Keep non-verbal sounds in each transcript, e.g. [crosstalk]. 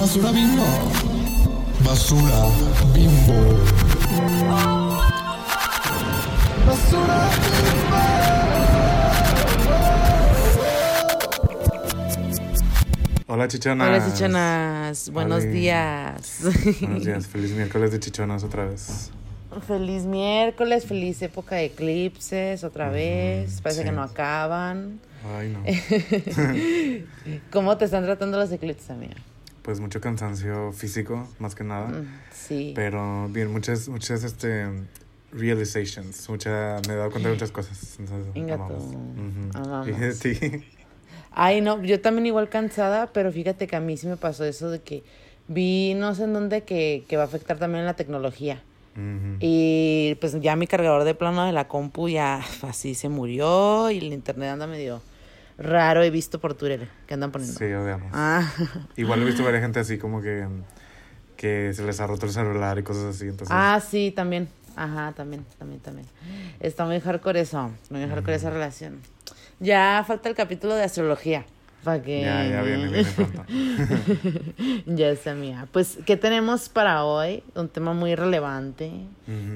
Basura bimbo. Basura bimbo. Basura Hola chichonas. Hola, chichonas. Buenos días. Buenos días, [laughs] feliz miércoles de chichonas otra vez. feliz miércoles, feliz época de eclipses otra vez. Parece sí. que no acaban. Ay, no. [laughs] [laughs] ¿Cómo te están tratando los eclipses, amiga? Pues mucho cansancio físico, más que nada. Mm, Sí. Pero bien, muchas, muchas, este, realizations. Mucha, me he dado cuenta de muchas cosas. Entonces, Venga amamos. De ti. [laughs] Ay, no, yo también igual cansada, pero fíjate que a mí sí me pasó eso de que vi no sé en dónde que, que va a afectar también la tecnología. Y pues ya mi cargador de plano de la compu ya [laughs] así se murió y el internet anda medio raro. He visto por Twitter que andan poniendo. Sí, odiamos. Ah, Igual he visto varias [laughs] gente así como que, que se les ha roto el celular y cosas así. Entonces, ah, sí, también. Ajá, también, también, también. Está muy hardcore eso, muy hardcore esa relación. Ya falta el capítulo de astrología. Para que... ya, ya viene, viene [laughs] pronto. ya está, mía. Pues, ¿qué tenemos para hoy? Un tema muy relevante.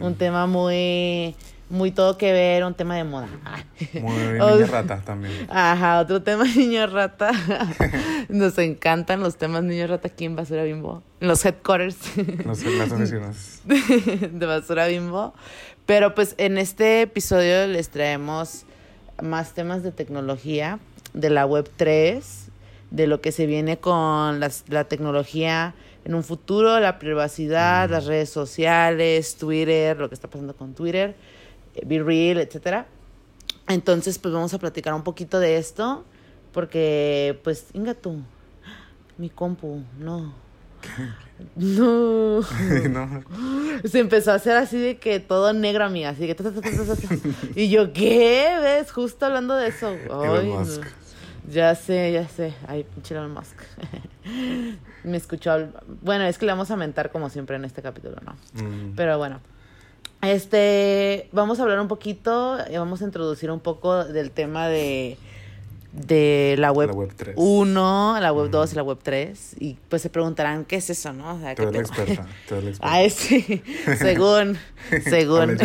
Un tema muy, muy todo que ver, un tema de moda. Muy O- niña rata también. Ajá, otro tema [laughs] niño rata. [laughs] Nos encantan los temas niño rata aquí en Basura Bimbo. En los headquarters No sé, las [laughs] oficinas. de Basura Bimbo. Pero pues en este episodio les traemos más temas de tecnología, de la web 3, de lo que se viene con las- la tecnología en un futuro, la privacidad, las redes sociales, Twitter, lo que está pasando con Twitter, Be Real, etcétera. Entonces, pues vamos a platicar un poquito de esto, porque, pues, inga tú, mi compu, no. [laughs] No. [laughs] no. Se empezó a hacer así de que todo negro, amiga, así que... ta, ta, ta. [laughs] Y yo, ¿qué? ¿Ves? Justo hablando de eso. Ay, no. Musk. Ya sé, ya sé. Ay, pinche Elon Musk. Me escuchó... Bueno, es que le vamos a mentar como siempre en este capítulo, ¿no? Mm. Pero bueno. Este, vamos a hablar un poquito, y vamos a introducir un poco del tema de, de la web, La web 3. 1, la web 2 y la web 3. Y pues se preguntarán, ¿qué es eso, no? O sea, Tú ¿qué eres la experta. Tú eres la [laughs] experta. Ah, sí, [laughs] según, [laughs] según.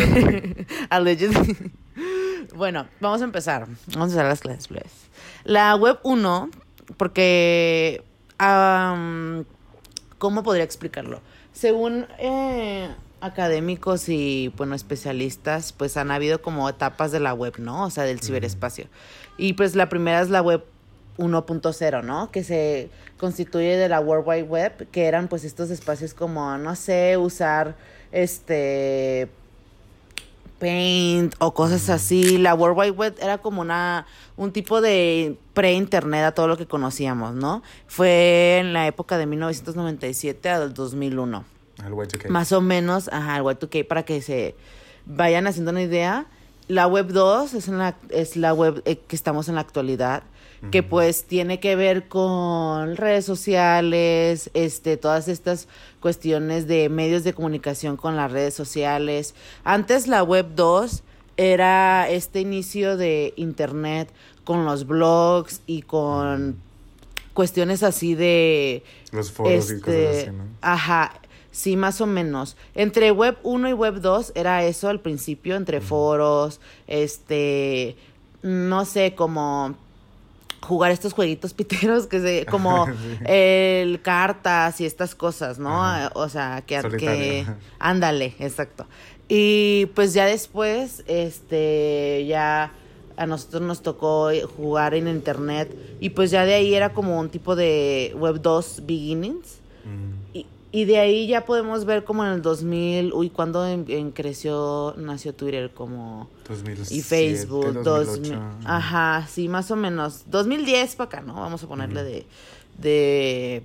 Bueno, vamos a empezar. Vamos a hacer las clases, please. La web 1, porque, am, ¿cómo podría explicarlo? Según eh, académicos y, bueno, especialistas, pues han habido como etapas de la web, ¿no? O sea, del ciberespacio. Y pues la primera es la web 1.0, ¿no? Que se constituye de la World Wide Web, que eran pues estos espacios como, no sé, usar este Paint o cosas así. La World Wide Web era como una un tipo de pre-internet a todo lo que conocíamos, ¿no? Fue en la época de 1997 al 2001. El Y2K. Más o menos, ajá, el Y2K, para que se vayan haciendo una idea. La web 2 es, la, es la web eh, que estamos en la actualidad, que pues tiene que ver con redes sociales, este, todas estas cuestiones de medios de comunicación con las redes sociales. Antes la web 2 era este inicio de internet con los blogs y con cuestiones así de Los foros y cosas este, así, ¿no? Ajá, sí, más o menos. Entre web 1 y web 2 era eso al principio, entre foros, este, no sé, como jugar estos jueguitos [laughs] piteros que se, como [laughs] Sí. el cartas y estas cosas, ¿no? Ajá. O sea, que, Solitario, que [laughs] ándale, exacto. Y pues ya después, este, ya a nosotros nos tocó jugar en internet y pues ya de ahí era como un tipo de web 2 beginnings. Mm. Y, de ahí ya podemos ver como en el 2000, uy, cuando en, en creció, nació Twitter como... 2007, Y Facebook, 2008. 2000, ajá, sí, más o menos. 2010 para acá, ¿no? Vamos a ponerle de, de,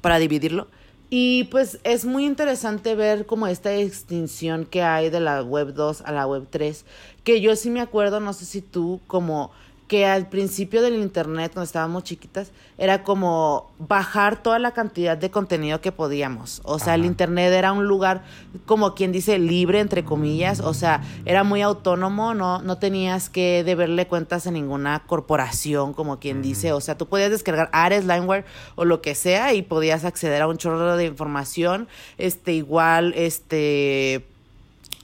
para dividirlo. Y pues es muy interesante ver como esta extinción que hay de la web 2 a la web 3, que yo sí me acuerdo, no sé si tú, como que al principio del internet, cuando estábamos chiquitas, era como bajar toda la cantidad de contenido que podíamos. O sea, el internet era un lugar, como quien dice, libre, entre comillas. O sea, era muy autónomo, no, no tenías que deberle cuentas a ninguna corporación, como quien dice. O sea, tú podías descargar Ares, Lineware o lo que sea y podías acceder a un chorro de información. Este, igual, este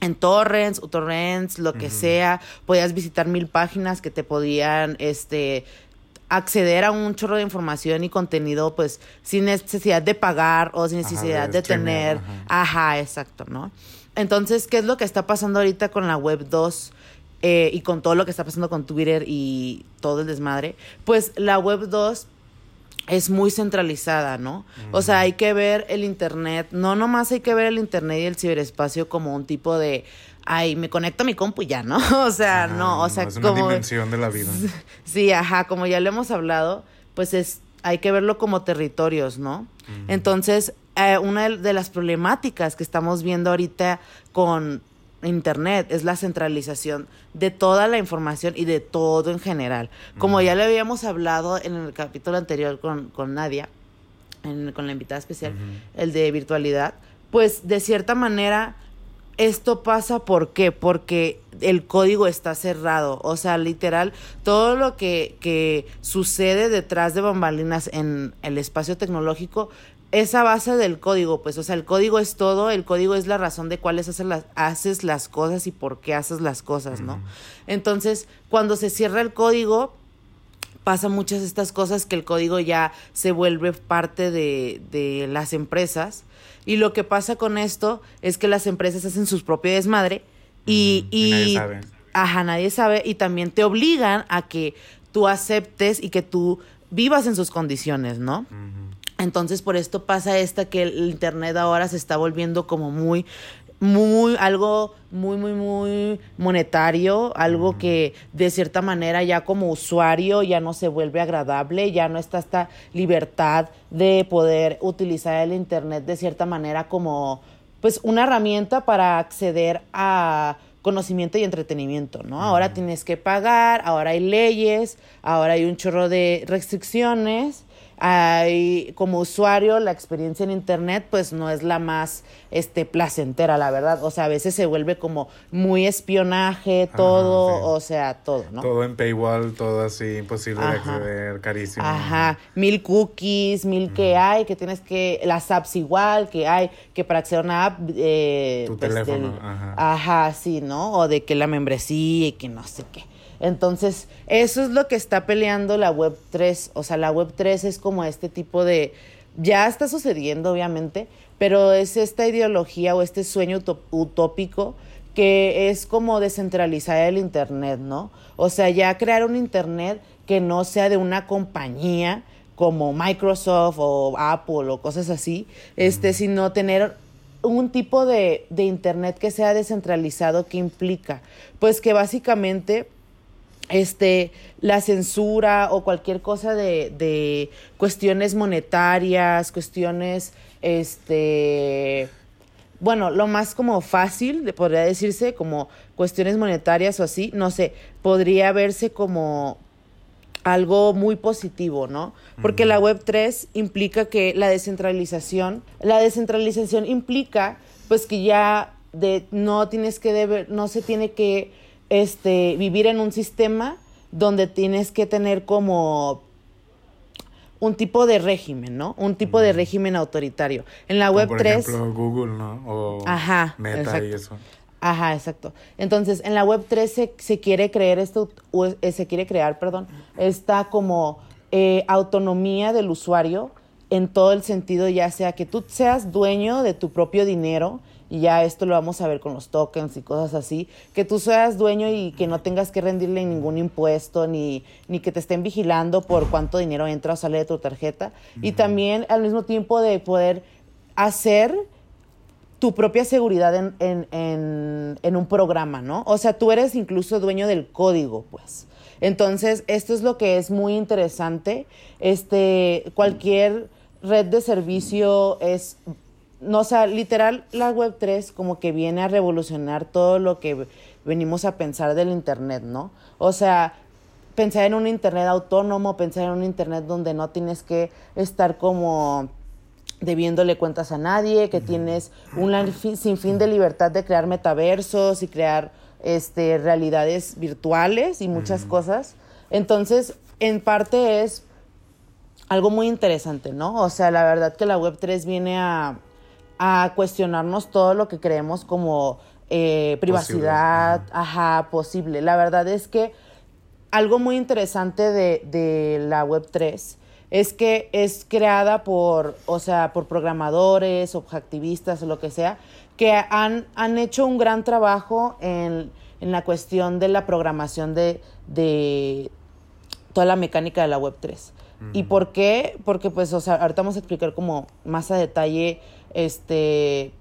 en torrents, torrents, lo que sea, podías visitar mil páginas que te podían, este, acceder a un chorro de información y contenido, pues, sin necesidad de pagar o sin Ajá, necesidad de tener, ajá. ajá. exacto, ¿no? Entonces, ¿qué es lo que está pasando ahorita con la web 2? eh, y con todo lo que está pasando con Twitter y todo el desmadre, pues la web 2 es muy centralizada, ¿no? O sea, hay que ver el Internet, no nomás hay que ver el Internet y el ciberespacio como un tipo de, ay, me conecto a mi compu y ya, ¿no? [laughs] O sea, Ajá, no, o sea, es una como... dimensión de la vida. [laughs] Sí, ajá, como ya lo hemos hablado, pues es, hay que verlo como territorios, ¿no? Entonces, eh, una de las problemáticas que estamos viendo ahorita con Internet es la centralización de toda la información y de todo en general. Como ya le habíamos hablado en el capítulo anterior con, con Nadia, en- con la invitada especial, el de virtualidad, pues de cierta manera esto pasa ¿por qué? Porque el código está cerrado. O sea, literal, todo lo que, que sucede detrás de bambalinas en el espacio tecnológico es a base del código, pues, o sea, el código es todo, el código es la razón de cuáles haces las, haces las cosas y por qué haces las cosas, ¿no? Entonces, cuando se cierra el código, pasa muchas de estas cosas que el código ya se vuelve parte de, de las empresas. Y lo que pasa con esto es que las empresas hacen sus propio desmadre y, y nadie sabe. Ajá, nadie sabe. Y también te obligan a que tú aceptes y que tú vivas en sus condiciones, ¿no? Entonces, por esto pasa esta que el internet ahora se está volviendo como muy, muy, algo muy, muy, muy monetario, algo que de cierta manera ya como usuario ya no se vuelve agradable, ya no está esta libertad de poder utilizar el internet de cierta manera como, pues, una herramienta para acceder a conocimiento y entretenimiento, ¿no? Ahora tienes que pagar, ahora hay leyes, ahora hay un chorro de restricciones hay como usuario la experiencia en internet pues no es la más este placentera la verdad o sea a veces se vuelve como muy espionaje todo sí. o sea todo no Todo en paywall, todo así, imposible de acceder, carísimo. Ajá, mil cookies, mil que hay, que tienes que, las apps igual, que hay, que para acceder a una app, eh, Tu teléfono, del- ajá. ajá, sí, ¿no? O de que la membresía y que no sé qué. Entonces, eso es lo que está peleando la Web 3. O sea, la Web 3 es como este tipo de... Ya está sucediendo, obviamente, pero es esta ideología o este sueño utópico que es como descentralizar el Internet, ¿no? O sea, ya crear un Internet que no sea de una compañía como Microsoft o Apple o cosas así, este, sino tener un tipo de, de Internet que sea descentralizado que implica, pues que básicamente este, la censura o cualquier cosa de, de cuestiones monetarias, cuestiones, este, bueno, lo más como fácil, podría decirse, como cuestiones monetarias o así, no sé, podría verse como algo muy positivo, ¿no? Porque la web 3 implica que la descentralización, la descentralización implica pues que ya de no tienes que deber, no se tiene que este vivir en un sistema donde tienes que tener como un tipo de régimen, ¿no? Un tipo de régimen autoritario. En la Como web por 3 ejemplo, Google, ¿no? O Ajá, Meta exacto. y eso. Ajá, exacto. Entonces, en la web 3 se, se quiere creer esto, o, eh, se quiere crear, perdón, esta como eh, autonomía del usuario en todo el sentido, ya sea que tú seas dueño de tu propio dinero, y ya esto lo vamos a ver con los tokens y cosas así, que tú seas dueño y que no tengas que rendirle ningún impuesto, ni, ni que te estén vigilando por cuánto dinero entra o sale de tu tarjeta, y también al mismo tiempo de poder hacer tu propia seguridad en, en, en, en un programa, ¿no? O sea, tú eres incluso dueño del código, pues. Entonces, esto es lo que es muy interesante. Este, cualquier red de servicio es, no, o sea, literal, la web 3 como que viene a revolucionar todo lo que venimos a pensar del internet, ¿no? O sea, pensar en un Internet autónomo, pensar en un Internet donde no tienes que estar como debiéndole cuentas a nadie, que tienes un sinfín de libertad de crear metaversos y crear este, realidades virtuales y muchas cosas. Entonces, en parte es algo muy interesante, ¿no? O sea, la verdad que la Web3 viene a, a cuestionarnos todo lo que creemos como eh, privacidad, ajá, posible. La verdad es que algo muy interesante de, de la Web3 es que es creada por, o sea, por programadores, objetivistas o lo que sea, que han, han hecho un gran trabajo en, en la cuestión de la programación de, de toda la mecánica de la Web3. ¿Y por qué? Porque, pues, o sea, ahorita vamos a explicar como más a detalle, este,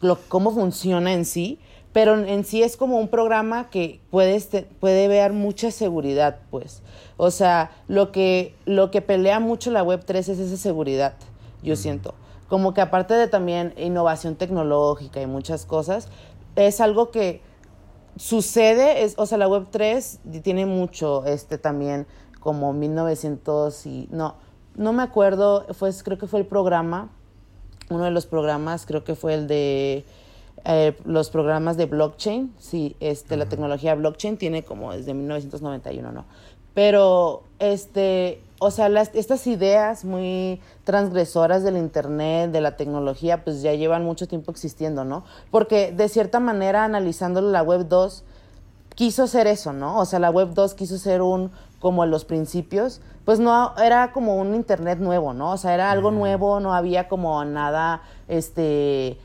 lo, cómo funciona en sí, pero en sí es como un programa que puede, este, puede ver mucha seguridad, pues. O sea, lo que, lo que pelea mucho la Web3 es esa seguridad, yo siento. Como que aparte de también innovación tecnológica y muchas cosas, es algo que sucede, es, o sea, la Web3 tiene mucho, este también, como 1900 y, no, no me acuerdo, fue, creo que fue el programa, uno de los programas, creo que fue el de eh, los programas de blockchain, sí, este, la tecnología blockchain tiene como desde 1991, ¿no? Pero, este, o sea, las, estas ideas muy transgresoras del Internet, de la tecnología, pues ya llevan mucho tiempo existiendo, ¿no? Porque de cierta manera, analizándolo, la Web 2 quiso ser eso, ¿no? O sea, la Web 2 quiso ser un, como en los principios, pues no, era como un Internet nuevo, ¿no? O sea, era algo nuevo, no había como nada, este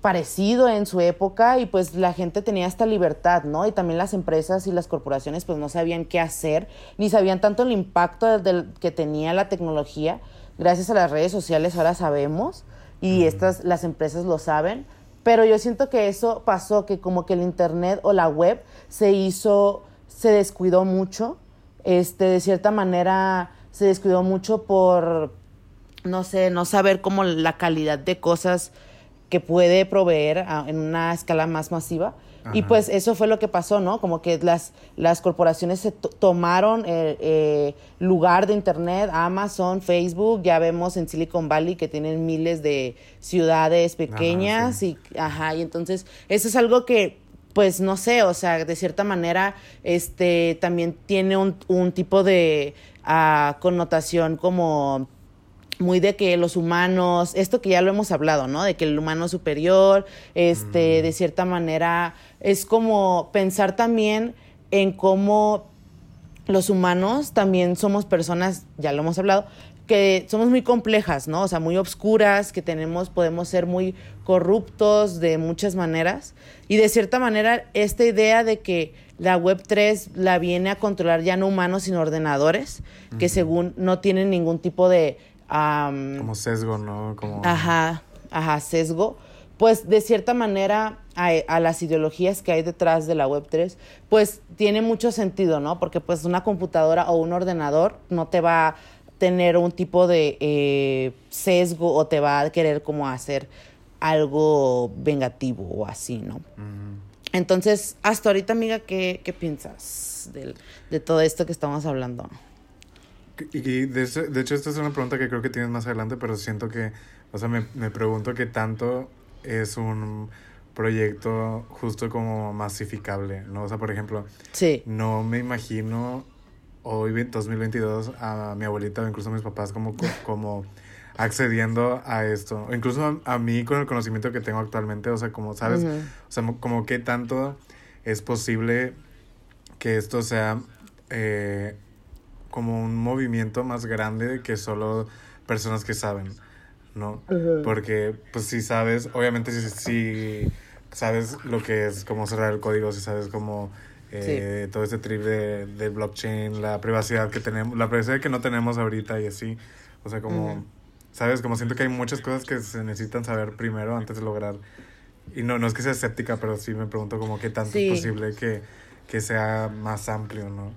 parecido en su época y pues la gente tenía esta libertad, ¿no? Y también las empresas y las corporaciones pues no sabían qué hacer, ni sabían tanto el impacto del, que tenía la tecnología. Gracias a las redes sociales ahora sabemos y estas las empresas lo saben, pero yo siento que eso pasó que como que el internet o la web se hizo se descuidó mucho, este de cierta manera se descuidó mucho por no sé, no saber cómo la calidad de cosas que puede proveer en una escala más masiva. Y pues eso fue lo que pasó, ¿no? Como que las, las corporaciones se tomaron el eh, lugar de Internet, Amazon, Facebook, ya vemos en Silicon Valley que tienen miles de ciudades pequeñas y, ajá, y entonces eso es algo que pues no sé, o sea, de cierta manera, este, también tiene un, un tipo de ah, connotación como muy de que los humanos, esto que ya lo hemos hablado, ¿no? De que el humano superior, este, de cierta manera, es como pensar también en cómo los humanos también somos personas, ya lo hemos hablado, que somos muy complejas, ¿no? O sea, muy obscuras, que tenemos, podemos ser muy corruptos de muchas maneras. Y de cierta manera, esta idea de que la Web 3 la viene a controlar ya no humanos, sino ordenadores, que según no tienen ningún tipo de como sesgo, ¿no? Como... Ajá, ajá, sesgo. Pues de cierta manera a, las ideologías que hay detrás de la Web3, pues tiene mucho sentido, ¿no? Porque pues una computadora o un ordenador no te va a tener un tipo de eh, sesgo o te va a querer como hacer algo vengativo o así, ¿no? Entonces, hasta ahorita, amiga, ¿qué, qué piensas de, de todo esto que estamos hablando? Y de, hecho, esta es una pregunta que creo que tienes más adelante, pero siento que, o sea, me, me pregunto qué tanto es un proyecto justo como masificable, ¿no? O sea, por ejemplo, sí. no me imagino hoy, 2022, a mi abuelita o incluso a mis papás como, [laughs] como accediendo a esto. O incluso a, mí con el conocimiento que tengo actualmente, o sea, como, ¿sabes? O sea, como qué tanto es posible que esto sea eh, como un movimiento más grande que solo personas que saben, ¿no? Porque, pues, si sabes, obviamente, si, si, sabes lo que es como cerrar el código, si sabes cómo eh, todo este trip de, de, blockchain, la privacidad que tenemos, la privacidad que no tenemos ahorita y así, o sea, como, ¿sabes? Como siento que hay muchas cosas que se necesitan saber primero antes de lograr. Y no, no es que sea escéptica, pero sí me pregunto como qué tanto es posible que, que sea más amplio, ¿no?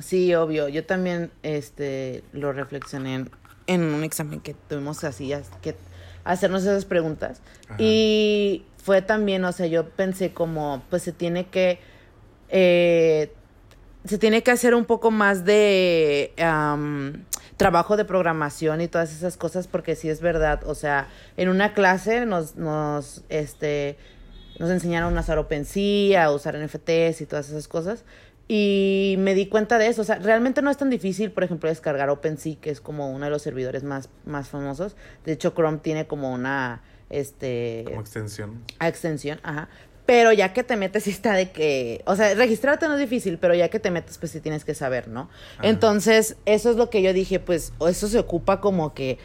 Sí, obvio. Yo también este, lo reflexioné en, un examen que tuvimos así, que hacernos esas preguntas. Y fue también, o sea, yo pensé como, pues se tiene que, eh, se tiene que hacer un poco más de trabajo de programación y todas esas cosas porque sí es verdad, o sea, en una clase nos, nos, este, nos enseñaron a usar OpenSea, a usar NFTs y todas esas cosas. Y me di cuenta de eso. O sea, realmente no es tan difícil, por ejemplo, descargar OpenSea, que es como uno de los servidores más, más famosos. De hecho, Chrome tiene como una este Como extensión. a extensión, ajá. Pero ya que te metes, sí está de que. O sea, registrarte no es difícil, pero ya que te metes, pues sí tienes que saber, ¿no? Ajá. Entonces, eso es lo que yo dije, pues, eso se ocupa como que.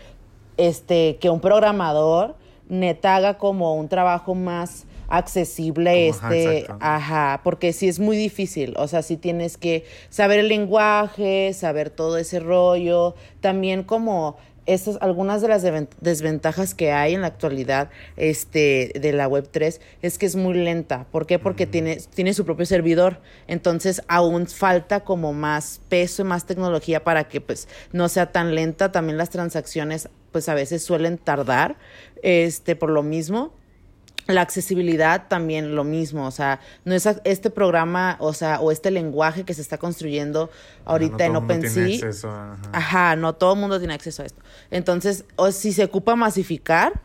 Este, que un programador neta haga como un trabajo más accesible, Como, este, ajá, porque sí es muy difícil, o sea, sí tienes que saber el lenguaje, saber todo ese rollo, también como esas, algunas de las desventajas que hay en la actualidad este, de la web 3 es que es muy lenta. ¿Por qué? Porque tiene, tiene su propio servidor. Entonces aún falta como más peso y más tecnología para que pues no sea tan lenta. También las transacciones pues a veces suelen tardar este, por lo mismo. La accesibilidad también lo mismo, o sea, no es este programa, o sea, o este lenguaje que se está construyendo ahorita Ajá, no en OpenSea. ajá. Ajá, no todo el mundo tiene acceso a esto. Entonces, o si se ocupa masificar,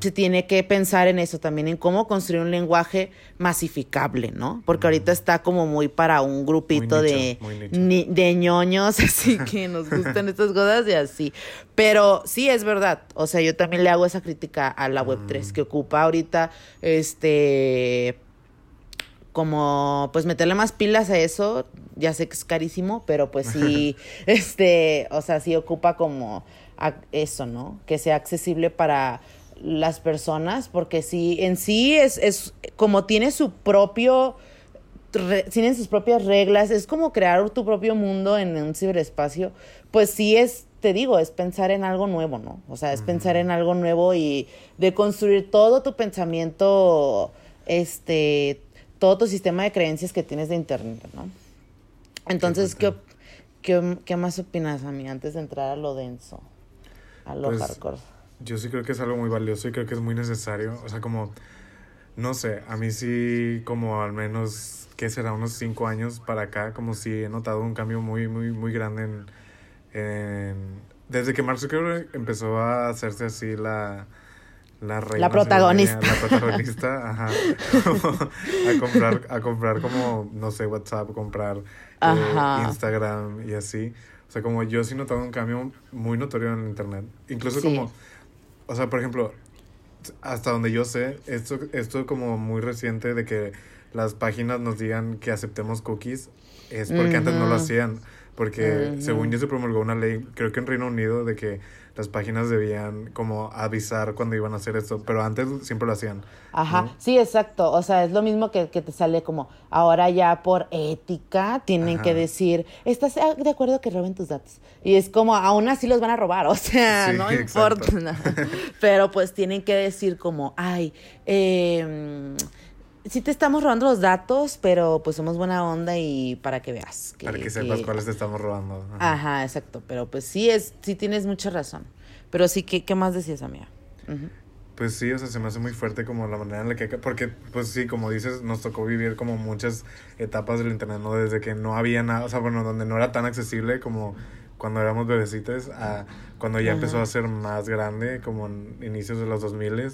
Se tiene que pensar en eso también, en cómo construir un lenguaje masificable, ¿no? Porque ahorita está como muy para un grupito de, ni- de ñoños, [laughs] así que nos gustan estas cosas y así. Pero sí es verdad, o sea, yo también le hago esa crítica a la Web3 que ocupa ahorita, este, como pues meterle más pilas a eso, ya sé que es carísimo, pero pues sí, [laughs] este, o sea, sí ocupa como a- eso, ¿no? Que sea accesible para las personas, porque sí, en sí es, es como tiene su propio, re- tienen sus propias reglas, es como crear tu propio mundo en un ciberespacio, pues sí es, te digo, es pensar en algo nuevo, ¿no? O sea, es pensar en algo nuevo y de construir todo tu pensamiento, este, todo tu sistema de creencias que tienes de internet, ¿no? Entonces, ¿qué, qué, qué más opinas, a mí, antes de entrar a lo denso, a lo Pues, hardcore? Yo sí creo que es algo muy valioso y creo que es muy necesario. O sea, como, no sé, a mí sí, como al menos, ¿qué será? Unos cinco años para acá, como sí he notado un cambio muy, muy, muy grande en... en- desde que Mark Zuckerberg empezó a hacerse así la... La, reina, protagonista. La protagonista, ajá. [laughs] A comprar, a comprar como, no sé, WhatsApp, comprar eh. Instagram y así. O sea, como yo sí he notado un cambio muy notorio en internet. Incluso Sí. como, o sea, por ejemplo, hasta donde yo sé, esto, esto como muy reciente de que las páginas nos digan que aceptemos cookies, es porque antes no lo hacían. Porque según yo se promulgó una ley, creo que en Reino Unido, de que las páginas debían como avisar cuando iban a hacer esto, pero antes siempre lo hacían. Ajá, ¿no? sí, exacto. O sea, es lo mismo que, que te sale como, ahora ya por ética tienen Ajá. que decir, ¿estás de acuerdo que roben tus datos? Y es como, aún así los van a robar, [laughs] o sea, Sí, no exacto. importa. [laughs] Pero pues tienen que decir como, ay, eh, sí te estamos robando los datos, pero pues somos buena onda y para que veas. para que sepas cuáles te estamos robando. Ajá. Ajá, exacto. Pero pues sí, es, sí tienes mucha razón. Pero sí, ¿qué, qué más decías, amiga? Ujú. Pues sí, o sea, se me hace muy fuerte como la manera en la que... Porque, pues sí, como dices, nos tocó vivir como muchas etapas del internet, ¿no? Desde que no había nada, o sea, bueno, donde no era tan accesible como cuando éramos bebecitos, a cuando ya empezó a ser más grande, como en inicios de los 2000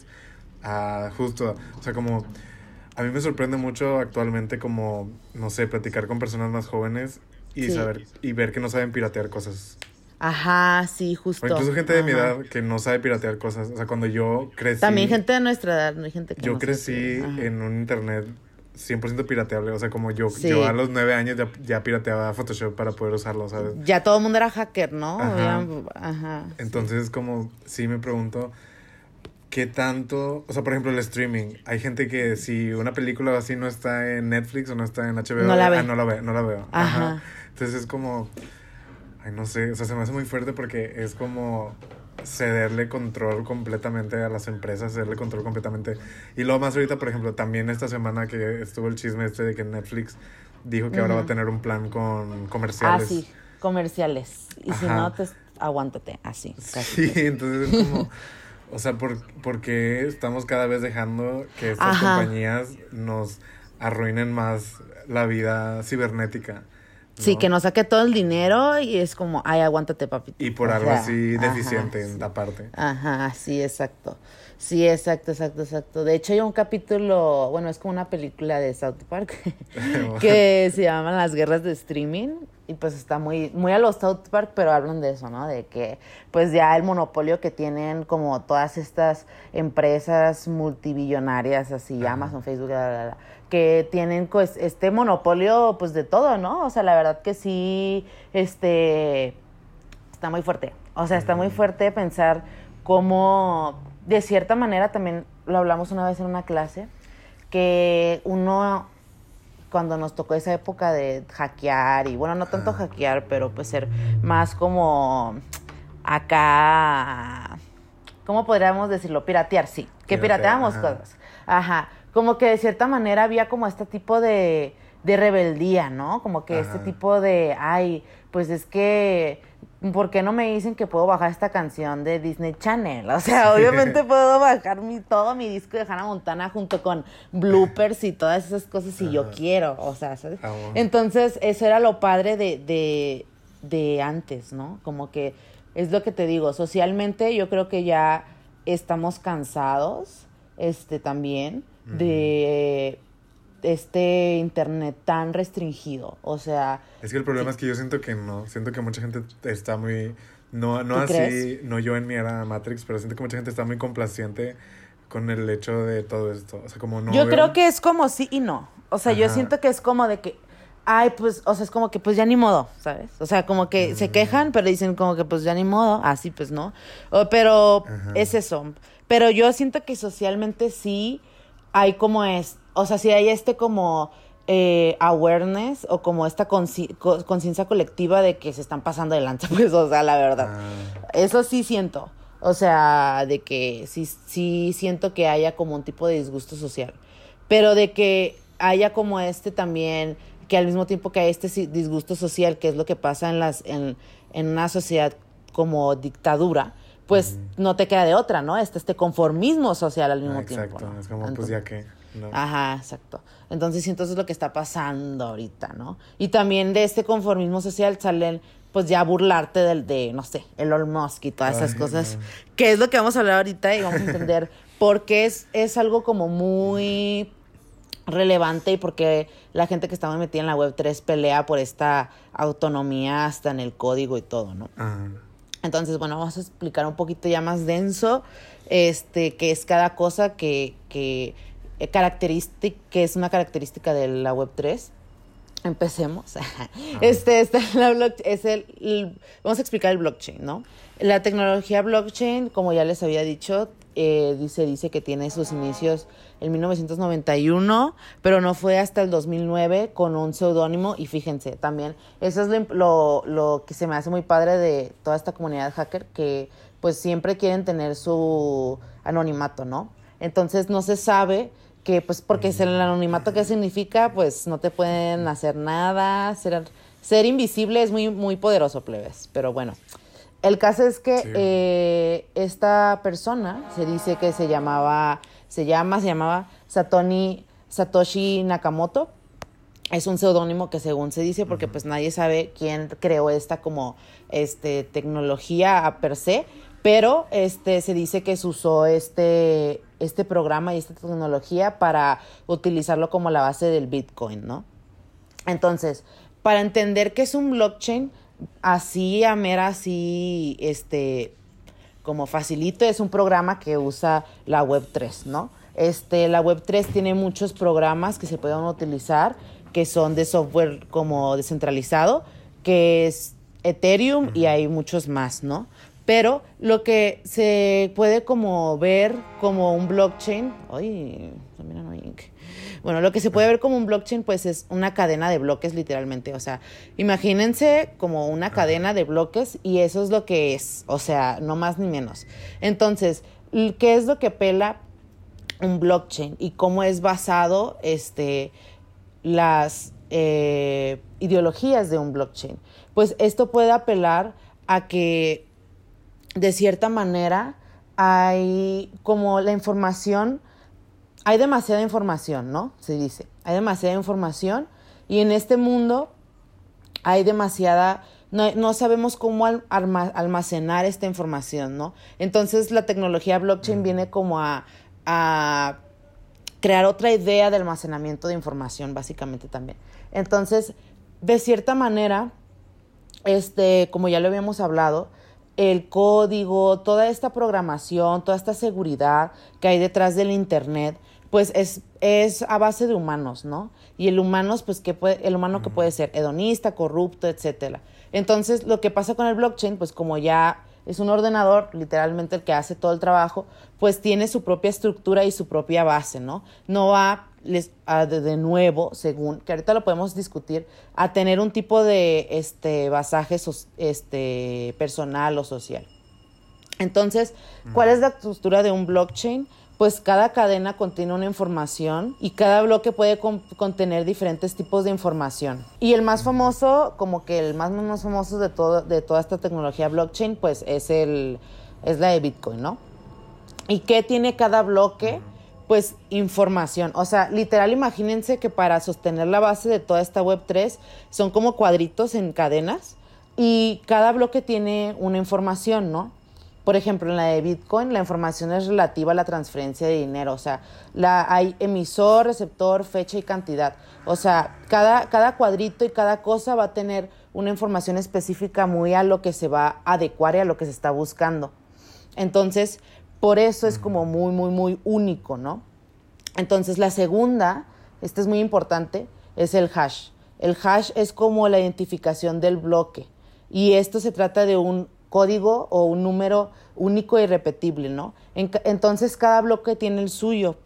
a justo, o sea, como... A mí me sorprende mucho actualmente como, no sé, platicar con personas más jóvenes y Sí. saber y ver que no saben piratear cosas. Ajá, sí, justo. O incluso gente de mi edad que no sabe piratear cosas. O sea, cuando yo crecí... También gente de nuestra edad, no hay gente que Yo no crecí en un internet 100% pirateable. O sea, como yo, Sí. yo a los nueve años ya, ya pirateaba Photoshop para poder usarlo, ¿sabes? Ya todo el mundo era hacker, ¿no? Ajá. Entonces, como sí me pregunto, ¿qué tanto? O sea, por ejemplo, el streaming. Hay gente que si una película así no está en Netflix o no está en HBO, No la ve. ah, no la ve, no la veo. Ajá. Entonces es como, ay, no sé, o sea, se me hace muy fuerte porque es como cederle control completamente a las empresas, cederle control completamente. Y luego más ahorita, por ejemplo, también esta semana que estuvo el chisme este de que Netflix dijo que ahora va a tener un plan con Ah, comerciales. sí, comerciales. Y si no, te aguántate, así. Casi. Sí, entonces es como, [laughs] o sea, ¿por, por qué estamos cada vez dejando que estas Ajá. compañías nos arruinen más la vida cibernética? Sí, que nos saque todo el dinero y es como, ay, aguántate, papito. Y por O algo sea, así ajá, deficiente sí. en la parte. Ajá, sí, exacto. Sí, exacto, exacto, exacto. De hecho, hay un capítulo, bueno, es como una película de South Park [laughs] [laughs] que se llama Las guerras de streaming y pues está muy muy a los South Park, pero hablan de eso, ¿no? De que pues ya el monopolio que tienen como todas estas empresas multibillonarias así, Amazon, Facebook, bla, bla, bla, que tienen pues este monopolio pues de todo, ¿no? O sea, la verdad que sí este está muy fuerte. O sea, está muy fuerte pensar cómo, de cierta manera, también lo hablamos una vez en una clase, que uno, cuando nos tocó esa época de hackear, y bueno, no tanto hackear, pero pues ser más como acá, ¿cómo podríamos decirlo? Piratear, sí, que ajá. cosas. Ajá, como que de cierta manera había como este tipo de, de rebeldía, ¿no? Como que este tipo de, ay, pues es que, ¿por qué no me dicen que puedo bajar esta canción de Disney Channel? O sea, obviamente puedo bajar mi, todo mi disco de Hannah Montana junto con bloopers y todas esas cosas si yo quiero, o sea, ¿sabes? Ah. Entonces, eso era lo padre de, de, de antes, ¿no? Como que es lo que te digo, socialmente yo creo que ya estamos cansados, este, también, de este internet tan restringido, o sea, Es que el problema es que yo siento que no. Siento que mucha gente está muy. No, no ¿Tú así, crees? no yo en mi era Matrix, pero siento que mucha gente está muy complaciente con el hecho de todo esto. O sea, como no. yo veo- creo que es como sí y no. O sea, yo siento que es como de que, ay, pues, o sea, es como que pues ya ni modo, ¿sabes? O sea, como que se quejan, pero dicen como que pues ya ni modo, así pues no. O- pero Ajá. es eso. Pero yo siento que socialmente sí hay como es, o sea, sí hay este como eh, awareness o como esta consci- conciencia colectiva de que se están pasando de lanza, [laughs] pues, o sea, la verdad. Ah, Eso sí siento. O sea, de que sí, sí siento que haya como un tipo de disgusto social. Pero de que haya como este también, que al mismo tiempo que hay este si- disgusto social, que es lo que pasa en, las, en, en una sociedad como dictadura, pues no te queda de otra, ¿no? Este, este conformismo social al mismo ah, tiempo. exacto. ¿no? Es como, pues ya que. No. Ajá, exacto. Entonces siento eso es lo que está pasando ahorita, ¿no? Y también de este conformismo social salen, pues ya burlarte del de, no sé, Elon Musk y todas esas Ay, cosas, no. que es lo que vamos a hablar ahorita y vamos a entender [laughs] por qué es, es algo como muy relevante y porque la gente que está muy metida en la web 3 pelea por esta autonomía hasta en el código y todo, ¿no? Entonces, bueno, vamos a explicar un poquito ya más denso, este, qué es cada cosa que, que, característica, que es una característica de la web 3. Empecemos. [laughs] Este, este la block- es el, el- vamos a explicar el blockchain, ¿no? La tecnología blockchain, como ya les había dicho, eh, dice, dice que tiene sus inicios en 1991, pero no fue hasta el 2009 con un seudónimo y fíjense, también eso es lo, lo que se me hace muy padre de toda esta comunidad hacker, que pues siempre quieren tener su anonimato, ¿no? Entonces no se sabe que pues porque es el anonimato qué significa, pues no te pueden hacer nada, ser, ser invisible es muy, muy poderoso, plebes, pero bueno. El caso es que Sí. eh, esta persona se dice que se llamaba, se llama, se llamaba Satoshi, Satoshi Nakamoto. Es un seudónimo que según se dice, porque pues nadie sabe quién creó esta como este tecnología a per se, pero este se dice que se usó este, este programa y esta tecnología para utilizarlo como la base del Bitcoin, ¿no? Entonces, para entender qué es un blockchain, así a mera, así, este, como facilito, es un programa que usa la Web3, ¿no? Este, la Web3 tiene muchos programas que se pueden utilizar, que son de software como descentralizado, que es Ethereum y hay muchos más, ¿no? Pero lo que se puede como ver como un blockchain, ay. Bueno, lo que se puede ver como un blockchain, pues es una cadena de bloques, literalmente. O sea, imagínense como una cadena de bloques y eso es lo que es. O sea, no más ni menos. Entonces, ¿qué es lo que pela un blockchain y cómo es basado este, las eh, ideologías de un blockchain? Pues esto puede apelar a que de cierta manera hay como la información, hay demasiada información, ¿no? Se dice, hay demasiada información y en este mundo hay demasiada, no, no sabemos cómo almacenar esta información, ¿no? Entonces la tecnología blockchain viene como a, a crear otra idea de almacenamiento de información, básicamente también. Entonces, de cierta manera, este, como ya lo habíamos hablado, el código, toda esta programación, toda esta seguridad que hay detrás del internet, pues es, es a base de humanos, ¿no? Y el humano, pues que puede, el humano que puede ser hedonista, corrupto, etcétera. Entonces, lo que pasa con el blockchain, pues como ya es un ordenador, literalmente el que hace todo el trabajo, pues tiene su propia estructura y su propia base, ¿no? No va les, a de, de nuevo, según, que ahorita lo podemos discutir, a tener un tipo de este basaje este, personal o social. Entonces, ¿cuál es la estructura de un blockchain? Pues cada cadena contiene una información y cada bloque puede con- contener diferentes tipos de información. Y el más famoso, como que el más, más famoso de, todo, de toda esta tecnología blockchain, pues es, el, es la de Bitcoin, ¿no? ¿Y qué tiene cada bloque? Pues información. O sea, literal, imagínense que para sostener la base de toda esta Web3 son como cuadritos en cadenas y cada bloque tiene una información, ¿no? Por ejemplo, en la de Bitcoin, la información es relativa a la transferencia de dinero. O sea, la, hay emisor, receptor, fecha y cantidad. O sea, cada, cada cuadrito y cada cosa va a tener una información específica muy a lo que se va a adecuar y a lo que se está buscando. Entonces, por eso es como muy, muy, muy único, ¿no? Entonces, la segunda, esta es muy importante, es el hash. El hash es como la identificación del bloque. Y esto se trata de un código o un número único e irrepetible, ¿no? En entonces, cada bloque tiene el suyo.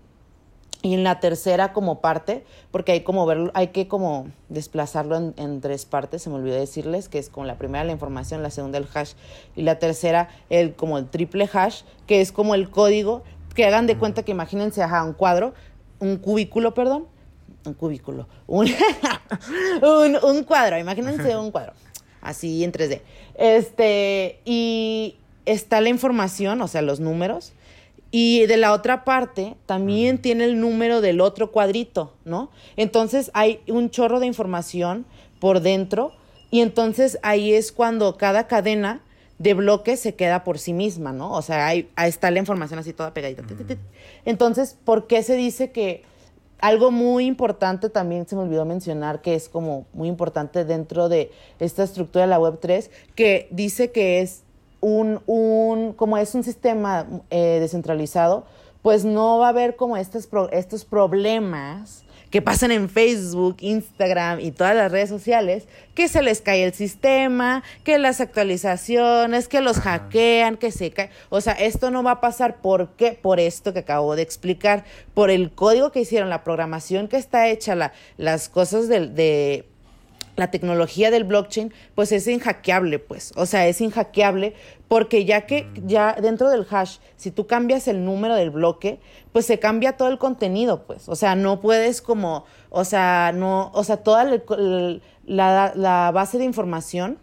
Y en la tercera como parte, porque hay como verlo, hay que como desplazarlo en, en tres partes, se me olvidó decirles, que es como la primera la información, la segunda el hash, y la tercera el como el triple hash, que es como el código, que hagan de cuenta que imagínense, ajá, un cuadro, un cubículo, perdón, un cubículo, un, [laughs] un, un cuadro, imagínense un cuadro, así en 3D. Este, y está la información, o sea, los números, y de la otra parte también tiene el número del otro cuadrito, ¿no? Entonces hay un chorro de información por dentro y entonces ahí es cuando cada cadena de bloques se queda por sí misma, ¿no? O sea, ahí, ahí está la información así toda pegadita. Entonces, ¿por qué se dice que algo muy importante también se me olvidó mencionar que es como muy importante dentro de esta estructura de la web 3 que dice que es un, un como es un sistema eh, descentralizado pues no va a haber como estos, pro- estos problemas que pasan en Facebook, Instagram y todas las redes sociales, que se les cae el sistema, que las actualizaciones, que los hackean, que se cae. O sea, esto no va a pasar. ¿Por qué? Por esto que acabo de explicar, por el código que hicieron, la programación que está hecha, la, las cosas del- de, la tecnología del blockchain, pues es inhackeable, pues. O sea, es inhackeable porque ya que ya dentro del hash, si tú cambias el número del bloque, pues se cambia todo el contenido, pues. O sea, no puedes como, o sea, no, o sea, toda la, la- la base de información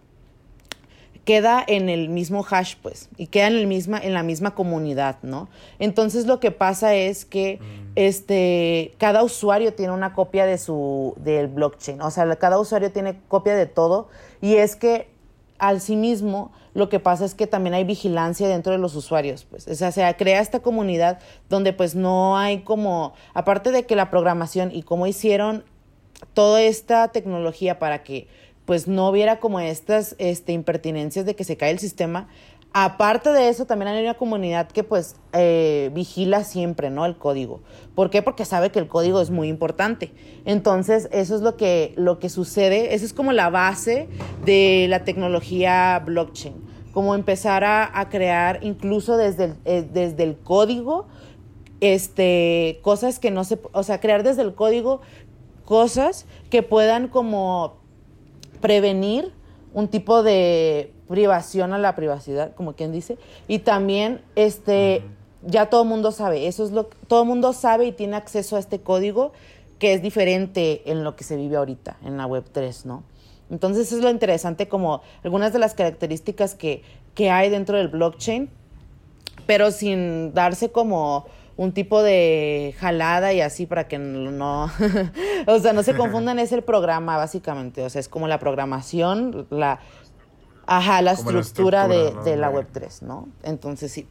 queda en el mismo hash, pues, y queda en, el misma, en la misma comunidad, ¿no? Entonces lo que pasa es que este, cada usuario tiene una copia de su, del blockchain, o sea, cada usuario tiene copia de todo, y es que al sí mismo lo que pasa es que también hay vigilancia dentro de los usuarios, pues, o sea, se crea esta comunidad donde pues no hay como, aparte de que la programación y cómo hicieron toda esta tecnología para que pues no hubiera como estas este, impertinencias de que se cae el sistema. Aparte de eso, también hay una comunidad que pues eh, vigila siempre, ¿no? El código. ¿Por qué? Porque sabe que el código es muy importante. Entonces, eso es lo que, lo que sucede. Esa es como la base de la tecnología blockchain. Como empezar a, a crear incluso desde el, eh, desde el código, este, cosas que no se, o sea, crear desde el código cosas que puedan como prevenir un tipo de privación a la privacidad, como quien dice, y también este ya todo el mundo sabe, eso es lo que todo el mundo sabe y tiene acceso a este código que es diferente en lo que se vive ahorita en la web 3, ¿no? Entonces eso es lo interesante como algunas de las características que, que hay dentro del blockchain, pero sin darse como un tipo de jalada y así para que no, [laughs] o sea, no se confundan, es el programa básicamente, o sea, es como la programación, la, ajá, la estructura, de, de la Web3, ¿no? Entonces sí.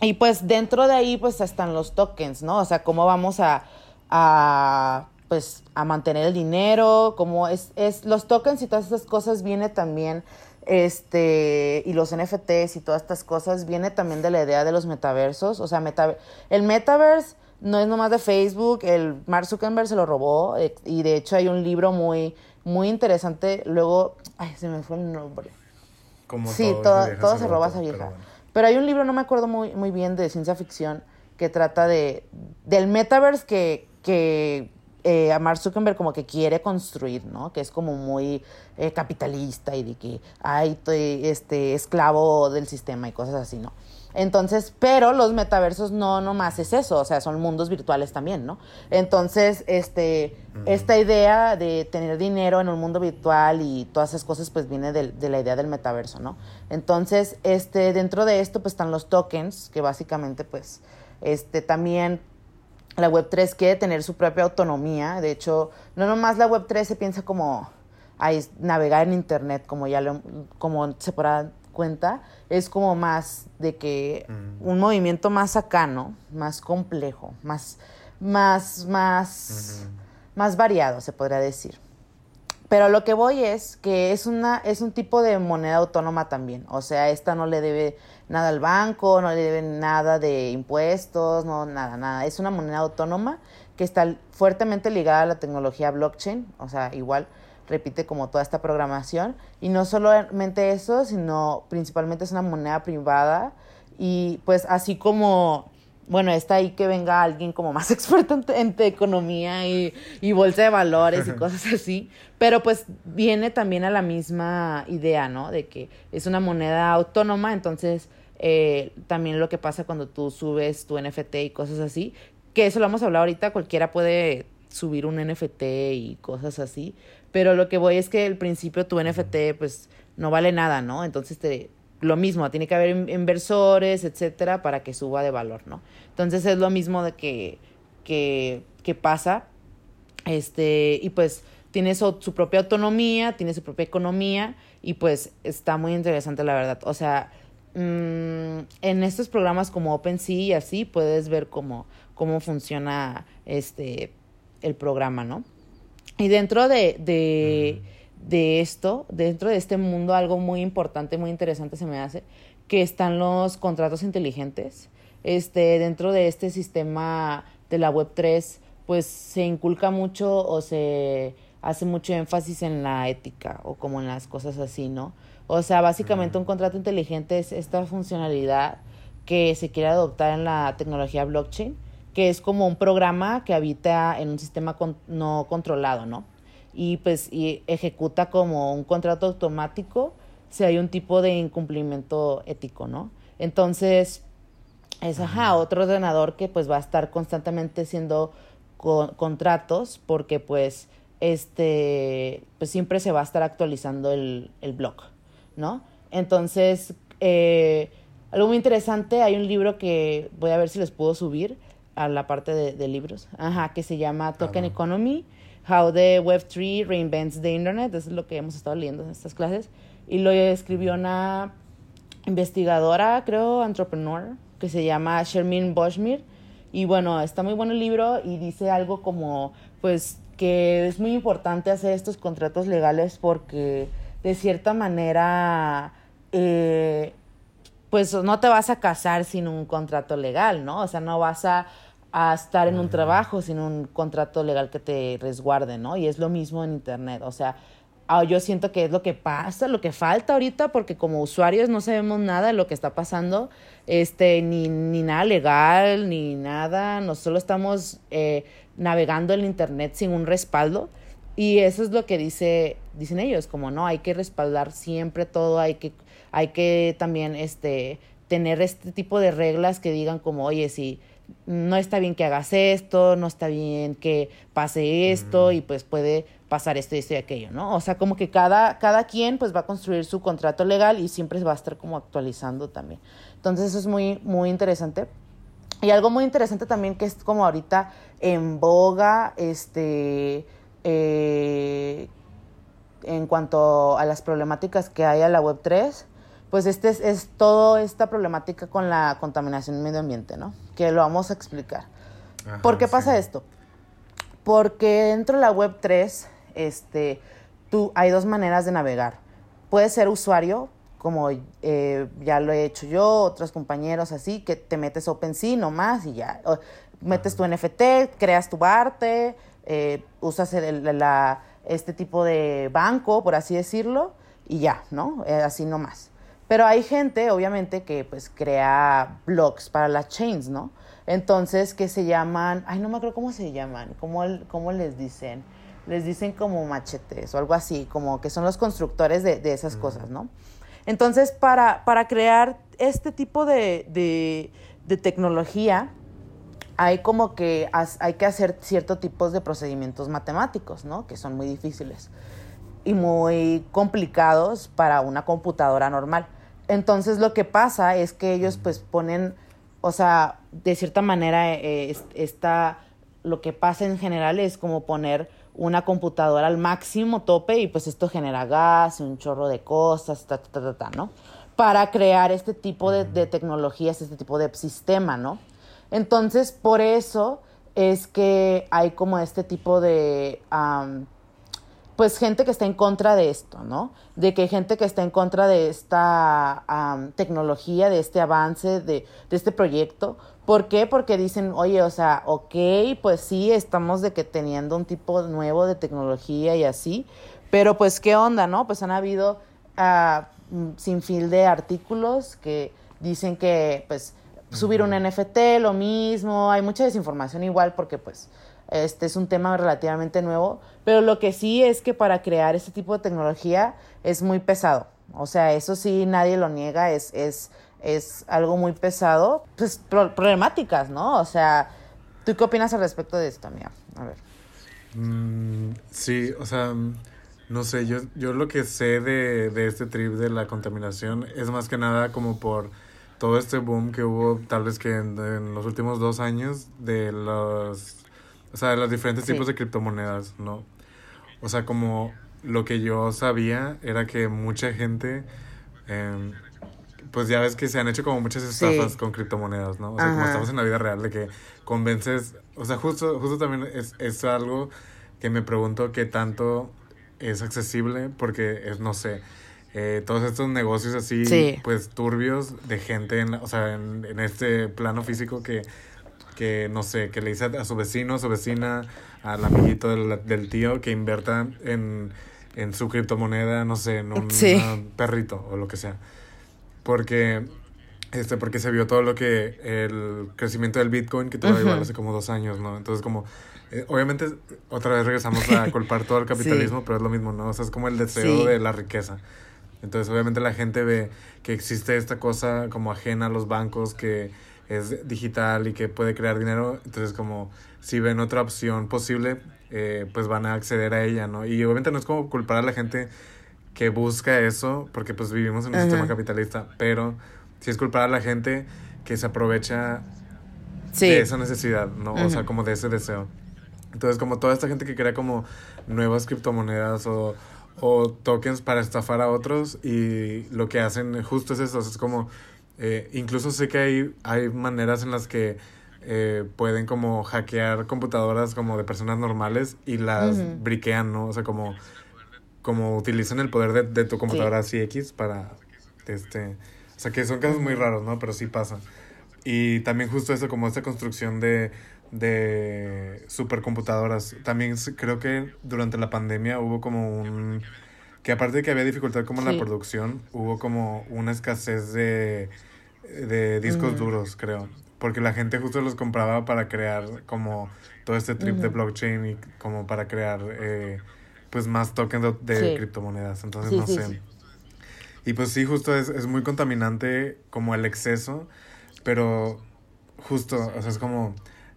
Y pues dentro de ahí pues están los tokens, ¿no? O sea, cómo vamos a, a pues a mantener el dinero, cómo es, es los tokens y todas esas cosas viene también este y los NFTs y todas estas cosas viene también de la idea de los metaversos, o sea, meta, el metaverse no es nomás de Facebook, el Mark Zuckerberg se lo robó y de hecho hay un libro muy muy interesante, luego ay, se me fue el nombre. Como sí, todo, todo, se roba esa vieja. Pero, hay un libro, no me acuerdo muy, muy bien, de ciencia ficción, que trata de del metaverse que, que eh, a Mark Zuckerberg como que quiere construir, ¿no? Que es como muy eh, capitalista y de que, hay este, esclavo del sistema y cosas así, ¿no? Entonces, pero los metaversos no nomás es eso, o sea, son mundos virtuales también, ¿no? Entonces, este, esta idea de tener dinero en un mundo virtual y todas esas cosas, pues viene de, de, la idea del metaverso, ¿no? Entonces, este, dentro de esto, pues están los tokens, que básicamente, pues, este, también la Web3 quiere tener su propia autonomía. De hecho, no nomás la Web3 se piensa como ay, navegar en Internet, como ya lo, como se podrá cuenta, es como más de que mm. un movimiento más acá, ¿no? Más complejo, más, más, más, más variado, se podría decir. Pero lo que voy es que es, una, es un tipo de moneda autónoma también. O sea, esta no le debe nada al banco, no le debe nada de impuestos, no, nada, nada. Es una moneda autónoma que está fuertemente ligada a la tecnología blockchain. O sea, igual repite como toda esta programación. Y no solamente eso, sino principalmente es una moneda privada. Y pues así como bueno, está ahí que venga alguien como más [laughs] experto en, economía y, bolsa de valores y [laughs] cosas así, pero pues viene también a la misma idea, ¿no? De que es una moneda autónoma, entonces eh, también lo que pasa cuando tú subes tu NFT y cosas así, que eso lo vamos a hablar ahorita, cualquiera puede subir un NFT y cosas así, pero lo que voy es que al principio tu NFT pues no vale nada, ¿no? Entonces te lo mismo, tiene que haber inversores, etcétera, para que suba de valor, ¿no? Entonces es lo mismo de que, que, pasa, este, y pues tiene su, propia autonomía, tiene su propia economía, y pues está muy interesante, la verdad. O sea, mmm, en estos programas como OpenSea y así, puedes ver cómo, cómo funciona este, el programa, ¿no? Y dentro de, de de esto, dentro de este mundo, algo muy importante, muy interesante se me hace, que están los contratos inteligentes. Este, dentro de este sistema de la Web3, pues se inculca mucho o se hace mucho énfasis en la ética o como en las cosas así, ¿no? O sea, básicamente un contrato inteligente es esta funcionalidad que se quiere adoptar en la tecnología blockchain, que es como un programa que habita en un sistema no controlado, ¿no? Y pues y ejecuta como un contrato automático si hay un tipo de incumplimiento ético, ¿no? Entonces, es ajá, otro ordenador que pues va a estar constantemente haciendo contratos porque pues este pues siempre se va a estar actualizando el, el blog, ¿no? Entonces, eh, algo muy interesante, hay un libro que voy a ver si les puedo subir a la parte de, libros, ajá, que se llama Token Economy How the Web3 Reinvents the Internet, eso es lo que hemos estado leyendo en estas clases, y lo escribió una investigadora, creo, entrepreneur, que se llama Shermin Boschmir, y bueno, está muy bueno el libro y dice algo como, pues, que es muy importante hacer estos contratos legales porque de cierta manera, eh, pues no te vas a casar sin un contrato legal, ¿no? O sea, no vas a a estar en un trabajo sin un contrato legal que te resguarde, ¿no? Y es lo mismo en Internet, o sea, ah, yo siento que es lo que pasa, lo que falta ahorita, porque como usuarios no sabemos nada de lo que está pasando, este, ni, ni nada legal, ni nada, no solo estamos eh, navegando el Internet sin un respaldo. Y eso es lo que dice, dicen ellos, como no, hay que respaldar siempre todo, hay que, hay que también este, tener este tipo de reglas que digan como, oye, si no está bien que hagas esto, no está bien que pase esto y pues puede pasar esto y esto y aquello, ¿no? O sea, como que cada, cada quien pues va a construir su contrato legal y siempre va a estar como actualizando también. Entonces eso es muy, muy interesante. Y algo muy interesante también que es como ahorita en boga, este, eh, en cuanto a las problemáticas que hay a la Web3, pues este es, es toda esta problemática con la contaminación del medio ambiente, ¿no? Que lo vamos a explicar. Ajá, ¿Por qué pasa esto? Porque dentro de la web 3, este, tú, hay dos maneras de navegar. Puedes ser usuario, como eh, ya lo he hecho yo, otros compañeros así, que te metes OpenSea nomás y ya. O metes tu NFT, creas tu arte, eh, usas el- la- este tipo de banco, por así decirlo, y ya, ¿no? Eh, así nomás. Pero hay gente, obviamente, que pues crea blogs para las chains, ¿no? Entonces, que se llaman, ay, no me acuerdo cómo se llaman, cómo, cómo les dicen. Les dicen como machetes o algo así, como que son los constructores de, de esas cosas, ¿no? Entonces, para, para crear este tipo de, de, de tecnología, hay como que has- hay que hacer ciertos tipos de procedimientos matemáticos, ¿no? Que son muy difíciles y muy complicados para una computadora normal. Entonces lo que pasa es que ellos pues ponen, o sea, de cierta manera eh, es- esta, lo que pasa en general es como poner una computadora al máximo tope y pues esto genera gas y un chorro de cosas, ta, ta, ta, ta, ¿no? Para crear este tipo de, de tecnologías, este tipo de sistema, ¿no? Entonces, por eso es que hay como este tipo de, pues, gente que está en contra de esto, ¿no? De que hay gente que está en contra de esta am, tecnología, de este avance, de, de este proyecto. ¿Por qué? Porque dicen, oye, o sea, ok, pues sí, estamos de que teniendo un tipo nuevo de tecnología y así, pero pues, ¿qué onda, no? Pues han habido mm, sin fin de artículos que dicen que, pues, subir un NFT, lo mismo, hay mucha desinformación igual porque, pues, este es un tema relativamente nuevo, pero lo que sí es que para crear este tipo de tecnología es muy pesado. O sea, eso sí nadie lo niega, es, es, es algo muy pesado. Pues pro- problemáticas, ¿no? O sea, ¿tú qué opinas al respecto de esto, amiga? A ver. Mm, sí, o sea, no sé, yo, yo lo que sé de, de este trip de la contaminación es más que nada como por todo este boom que hubo tal vez que en, en los últimos dos años de los, o sea, de los diferentes Sí. tipos de criptomonedas, ¿no? O sea, como lo que yo sabía era que mucha gente, em, pues ya ves que se han hecho como muchas estafas Sí. con criptomonedas, ¿no? O sea, como estamos en la vida real, de que convences, o sea, justo, justo también es, es algo que me pregunto qué tanto es accesible, porque es, no sé, eh, todos estos negocios así, Sí. pues turbios de gente, en, o sea, en, en este plano físico que, que, no sé, que le dice a su vecino, a su vecina, al amiguito del, del tío que invierta en, en su criptomoneda, no sé, en un Sí. perrito o lo que sea. Porque, este, porque se vio todo lo que, el crecimiento del Bitcoin, que todavía Ujú. igual hace como dos años, ¿no? Entonces como, eh, obviamente, otra vez regresamos a [laughs] culpar todo el capitalismo, pero es lo mismo, ¿no? O sea, es como el deseo Sí. de la riqueza. Entonces, obviamente la gente ve que existe esta cosa como ajena a los bancos, que es digital y que puede crear dinero. Entonces, como si ven otra opción posible, eh, pues van a acceder a ella, ¿no? Y obviamente no es como culpar a la gente que busca eso, porque pues vivimos en un Ajá. sistema capitalista, pero sí es culpar a la gente que se aprovecha Sí. de esa necesidad, ¿no? O sea, como de ese deseo. Entonces, como toda esta gente que crea como nuevas criptomonedas o, o tokens para estafar a otros y lo que hacen justo es eso, es como, eh, incluso sé que hay, hay maneras en las que eh, pueden como hackear computadoras como de personas normales y las briquean, ¿no? O sea, como, como utilizan el poder de, de tu computadora así X para, este, o sea, que son casos muy raros, ¿no? Pero sí pasa. Y también justo eso, como esta construcción de, de supercomputadoras. También creo que durante la pandemia hubo como un... Que aparte de que había dificultad como en Sí. la producción, hubo como una escasez de, de discos Ujú. duros, creo. Porque la gente justo los compraba para crear como todo este trip de blockchain y como para crear eh, pues más tokens de, Sí. criptomonedas. Entonces Sí, no sé. Y pues sí, justo es, es muy contaminante como el exceso, pero justo, o sea, es como,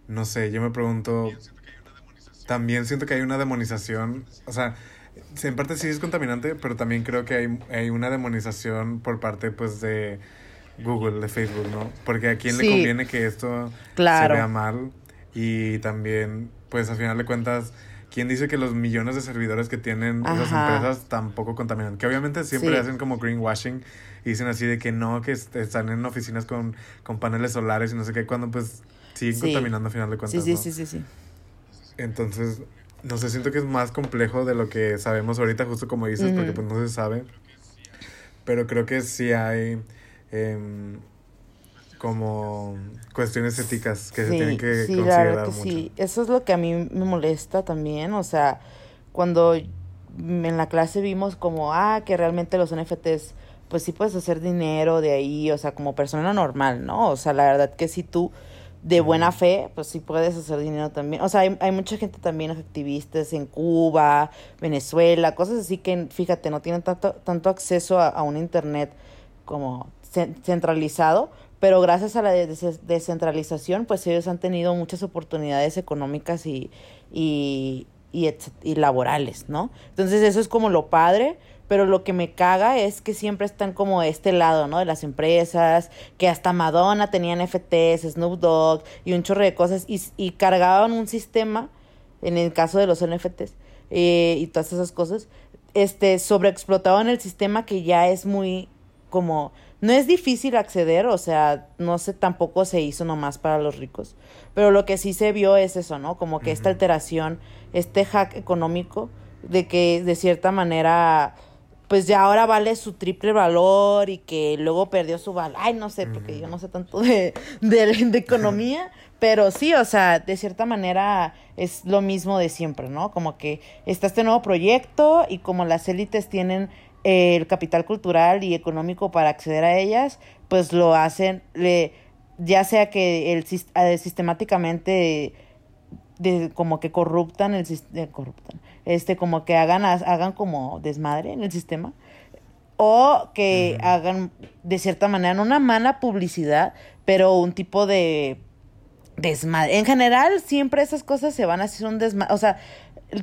no sé, yo me pregunto, también siento que hay una demonización, o sea, en parte sí es contaminante, pero también creo que hay, hay una demonización por parte, pues, de, Google, de Facebook, ¿no? Porque a quién Sí. le conviene que esto Claro. se vea mal y también, pues al final de cuentas, ¿quién dice que los millones de servidores que tienen esas empresas tampoco contaminan? Que obviamente siempre Sí. hacen como greenwashing y dicen así de que no, que est- están en oficinas con, con paneles solares y no sé qué, cuando pues siguen Sí. contaminando al final de cuentas, Sí, sí, ¿no? sí, sí, sí. Entonces, no sé, siento que es más complejo de lo que sabemos ahorita, justo como dices, porque pues no se sabe. Pero creo que sí hay em, como cuestiones éticas que se tienen que sí, considerar que mucho. sí. Eso es lo que a mí me molesta también. O sea, cuando en la clase vimos como, ah, que realmente los NFTs, pues sí puedes hacer dinero de ahí, o sea, como persona normal, ¿no? O sea, la verdad que si tú de buena fe, pues sí puedes hacer dinero también. O sea, hay, hay mucha gente también, activistas en Cuba, Venezuela, cosas así que, fíjate, no tienen tanto, tanto acceso a, a un internet como cen- centralizado, pero gracias a la des- descentralización, pues ellos han tenido muchas oportunidades económicas y, y, y, y laborales, ¿no? Entonces eso es como lo padre, pero lo que me caga es que siempre están como de este lado, ¿no? De las empresas, que hasta Madonna tenía NFTs, Snoop Dogg y un chorro de cosas, y, y cargaban un sistema, en el caso de los NFTs eh, y todas esas cosas, este, sobreexplotaban el sistema que ya es muy como no es difícil acceder, o sea, no sé, tampoco se hizo nomás para los ricos, pero lo que sí se vio es eso, ¿no? Como que esta alteración, este hack económico, de que de cierta manera, pues ya ahora vale su triple valor y que luego perdió su valor. Ay, no sé, porque yo no sé tanto de, de, de economía, [laughs] pero sí, o sea, de cierta manera es lo mismo de siempre, ¿no? Como que está este nuevo proyecto y como las élites tienen eh, el capital cultural y económico para acceder a ellas, pues lo hacen, le, ya sea que el, eh, sistemáticamente de, como que corruptan el sis- eh, corruptan, este como que hagan hagan como desmadre en el sistema o que hagan de cierta manera no una mala publicidad, pero un tipo de desmadre. En general, siempre esas cosas se van a hacer un desmadre. O sea,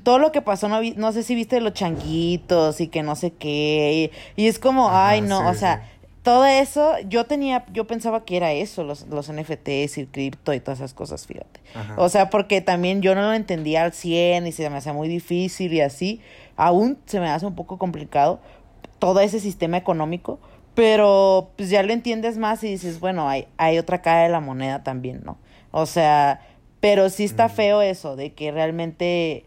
todo lo que pasó, no, no sé si viste los changuitos y que no sé qué. Y, y es como, Ajá, ay, no, sí, o sea, sí. Todo eso, yo tenía, yo pensaba que era eso, los, los NFTs y el cripto y todas esas cosas, fíjate. Ajá. O sea, porque también yo no lo entendía al 100 y se me hacía muy difícil y así. Aún se me hace un poco complicado todo ese sistema económico, pero pues ya lo entiendes más y dices, bueno, hay, hay otra cara de la moneda también, ¿no? O sea, pero sí está feo eso, de que realmente,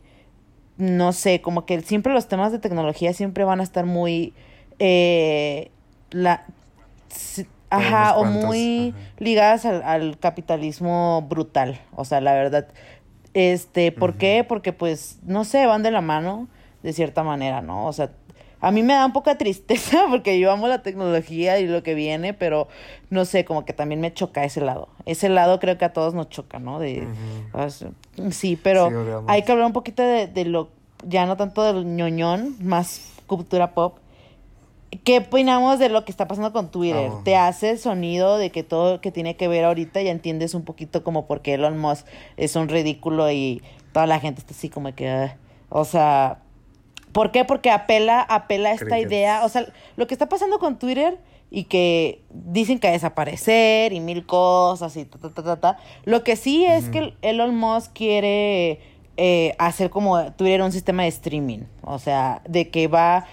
no sé, como que siempre los temas de tecnología siempre van a estar muy, eh, la, ajá, o muy ajá. ligadas al, al capitalismo brutal, o sea, la verdad. Este, ¿por qué? Porque pues, no sé, van de la mano de cierta manera, ¿no? O sea, a mí me da un poco de tristeza [laughs] porque yo amo la tecnología y lo que viene, pero no sé, como que también me choca ese lado. Ese lado creo que a todos nos choca, ¿no? De, sí, pero Sí, hay que hablar un poquito de, de lo, ya no tanto del ñoñón, más cultura pop. ¿Qué opinamos de lo que está pasando con Twitter? Ah. ¿Te hace sonido de que todo que tiene que ver ahorita ya entiendes un poquito como por qué Elon Musk es un ridículo y toda la gente está así como que, ah, o sea, ¿por qué? Porque apela, apela a esta Crickets. idea, o sea, lo que está pasando con Twitter y que dicen que va a desaparecer y mil cosas y ta, ta, ta, ta, ta. Lo que sí es que Elon Musk quiere eh, hacer como Twitter un sistema de streaming, o sea, de que va...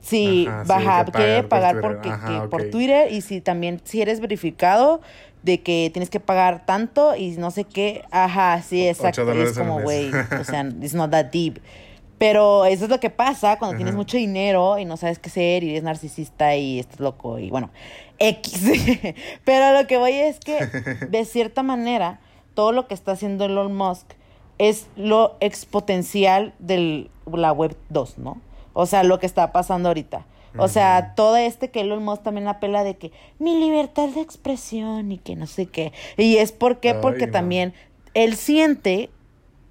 Sí, Ajá, sí, baja, que pagar por porque, Twitter. que Ajá, por ok. Twitter y si también si eres verificado de que tienes que pagar tanto y no sé qué, ajá, sí, exacto, es como, güey, o sea, [laughs] it's not that deep. Pero eso es lo que pasa cuando tienes mucho dinero y no sabes qué hacer y eres narcisista y estás loco y bueno, X. [laughs] Pero lo que voy es que [laughs] de cierta manera todo lo que está haciendo Elon Musk es lo exponencial de la web 2, ¿no? O sea, lo que está pasando ahorita. O sea, todo este que Elon Musk también apela de que mi libertad de expresión y que no sé qué. Y es porque, porque no. también él siente,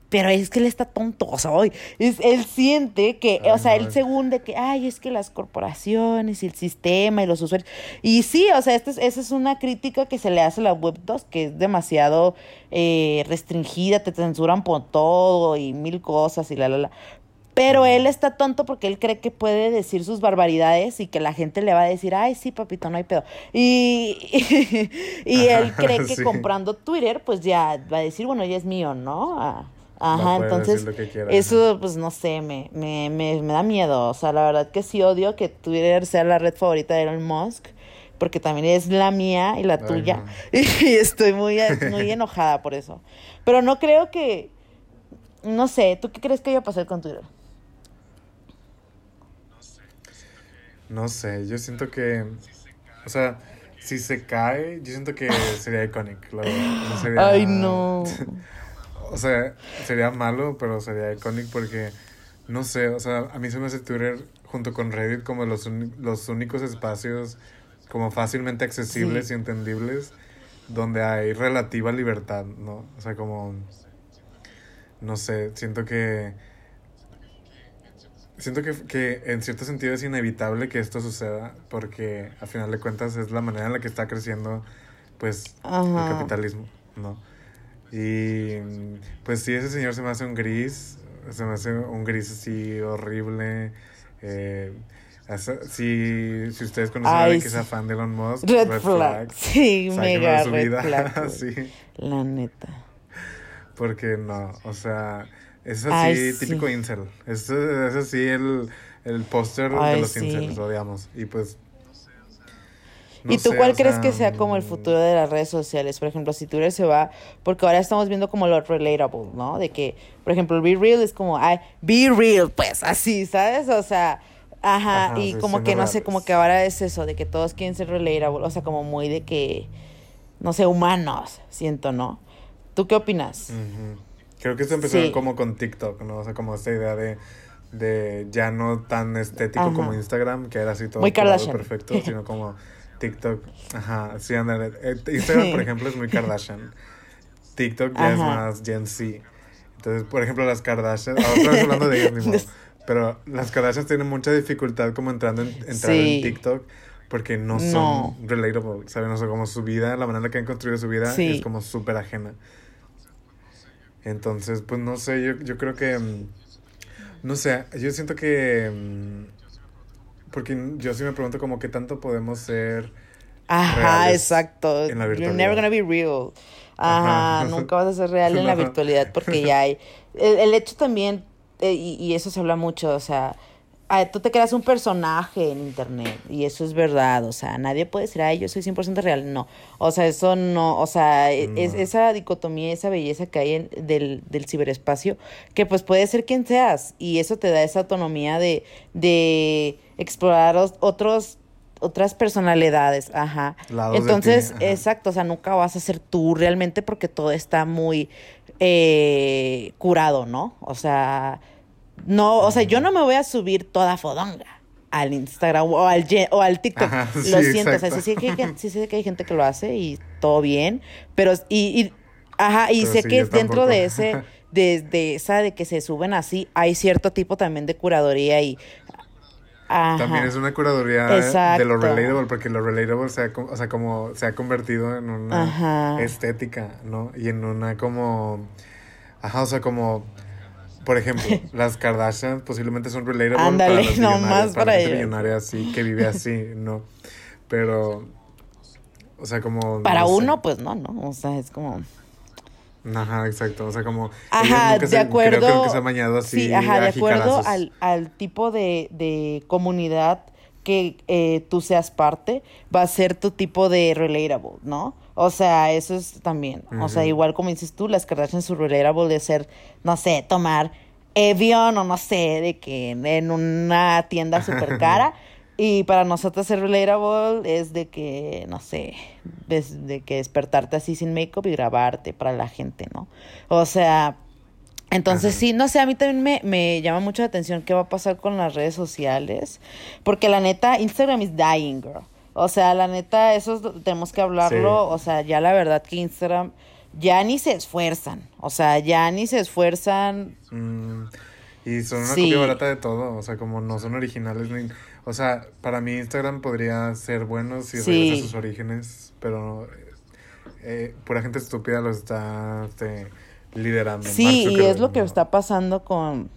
pero es que él está tonto, o sea, hoy, es, él siente que, o sea, no. él según de que, ay, es que las corporaciones y el sistema y los usuarios. Y sí, o sea, esta es, esa es una crítica que se le hace a la Web 2, que es demasiado eh, restringida, te censuran por todo y mil cosas y la, la, la. Pero él está tonto porque él cree que puede decir sus barbaridades y que la gente le va a decir, ay, sí, papito, no hay pedo. Y, [laughs] y él cree [laughs] que Sí. comprando Twitter, pues ya va a decir, bueno, ya es mío, ¿no? Ah, Ajá, entonces, eso, pues no sé, me, me, me, me da miedo. O sea, la verdad que sí odio que Twitter sea la red favorita de Elon Musk, porque también es la mía y la Ay, tuya. no. [laughs] Y estoy muy, muy enojada por eso. Pero no creo que. No sé, ¿tú qué crees que iba a pasar con Twitter? No sé, yo siento que. O sea, si se cae, yo siento que sería. No sería- Ay, no. [laughs] O sea, sería malo, pero sería iconic porque. No sé, o sea, a mí se me hace Twitter junto con Reddit como los, los únicos espacios como fácilmente accesibles Sí. y entendibles donde hay relativa libertad, ¿no? O sea, como... No sé, siento que... Siento que, que en cierto sentido es inevitable que esto suceda porque a final de cuentas es la manera en la que está creciendo pues Ajá. el capitalismo, ¿no? Y pues sí, ese señor se me hace un gris, se me hace un gris así horrible. Eh, si, si ustedes conocen a alguien que sea fan de Elon Musk, Red, flag. Sí, mega red flag. sí, La neta. porque no, o sea, es así Ay, sí. típico incel. Es, es así el, el póster de los sí. incels, lo odiamos. Y pues... no ¿Y tú sé, cuál crees sea, que sea como el futuro de las redes sociales? Por ejemplo, si Twitter se va, porque ahora estamos viendo como lo relatable, ¿no? De que, por ejemplo, el Be Real es como, ay, Be Real, pues así, ¿sabes? O sea, ajá, Ajá, y sí, como que no sé, como que ahora es eso, de que todos quieren ser relatable, o sea, como muy de que, no sé, humanos, siento, ¿no? ¿Tú qué opinas? Ujú. Creo que esto empezó Sí. como con TikTok, ¿no? O sea, como esta idea de, de ya no tan estético Ajá. como Instagram, que era así todo Muy Kardashian. perfecto, [laughs] sino como TikTok. Ajá, sí, ándale. Eh, Instagram, por ejemplo, es muy Kardashian. TikTok ya es más Gen Z. Entonces, por ejemplo, las Kardashian, ah, otra vez hablando de ellas, modo. [laughs] Pero las Kardashian tienen mucha dificultad como entrando en, entrar Sí. en TikTok porque no son relatable, ¿saben? O sea, como su vida, la manera en que han construido su vida Sí. es como súper ajena. Entonces, pues no sé, yo, yo creo que, mm, no sé, yo siento que, mm, porque yo sí me pregunto como qué tanto podemos ser, Ajá, exacto. en la You're never gonna be real. Ajá, Ajá. nunca vas a ser real en la [laughs] virtualidad porque ya hay. El, el hecho también, eh, y, y eso se habla mucho, o sea, ah, tú te creas un personaje en internet y eso es verdad, o sea, nadie puede decir, ay, yo soy 100% real, no, o sea, eso no, o sea, e- es, esa dicotomía, esa belleza que hay en- del, del ciberespacio, que pues puede ser quien seas y eso te da esa autonomía de, de explorar os- otros otras personalidades, ajá. Lados Entonces, ajá. exacto, o sea, nunca vas a ser tú realmente porque todo está muy eh, curado, ¿no? O sea, no, o sea, yo no me voy a subir toda fodonga al Instagram o al, o al TikTok. Ajá, [laughs] Lo siento, o sea, sí sé, que hay, sí sé que hay gente que lo hace y todo bien, pero y, y- ajá, y Pero sé sí, que dentro de ese [laughs] de, de esa de que se suben así, hay cierto tipo también de curaduría y ajá. también es una curaduría de lo relatable, porque lo relatable se ha, o sea, como se ha convertido en una Ajá. estética, ¿no? Y en una como, ajá, o sea, como... Por ejemplo, [laughs] las Kardashian posiblemente son relatable Ándale, para las [laughs] no millonarias, más para para ellas. millonaria así, que vive así, ¿no? Pero, o sea, como... Para no sé. uno, pues no, ¿no? O sea, es como... Ajá, exacto. O sea, como. Ajá, nunca de se- acuerdo. Creo, creo que se ha mañado así. Sí, ajá, de acuerdo al, al tipo de, de comunidad que eh, tú seas parte, va a ser tu tipo de relatable, ¿no? O sea, eso es también. O sea, igual como dices tú, las Kardashian su de ser, no sé, tomar Evian o no sé, de que en una tienda [laughs] súper cara. Y para nosotros ser relatable es de que, no sé, des- de que despertarte así sin make-up y grabarte para la gente, ¿no? O sea, entonces Ajá. sí, no sé, a mí también me, me llama mucho la atención qué va a pasar con las redes sociales, porque la neta, Instagram is dying, girl. O sea, la neta, eso es tenemos que hablarlo, Sí. o sea, ya la verdad que Instagram ya ni se esfuerzan, o sea, ya ni se esfuerzan, Mm, y son una Sí. copia barata de todo. O sea, como no son originales ni. O sea, para mí Instagram podría ser bueno si Sí. regresa a sus orígenes, pero. Eh, pura gente estúpida lo está este, liderando. Sí, Mark y es lo que ¿no? está pasando con,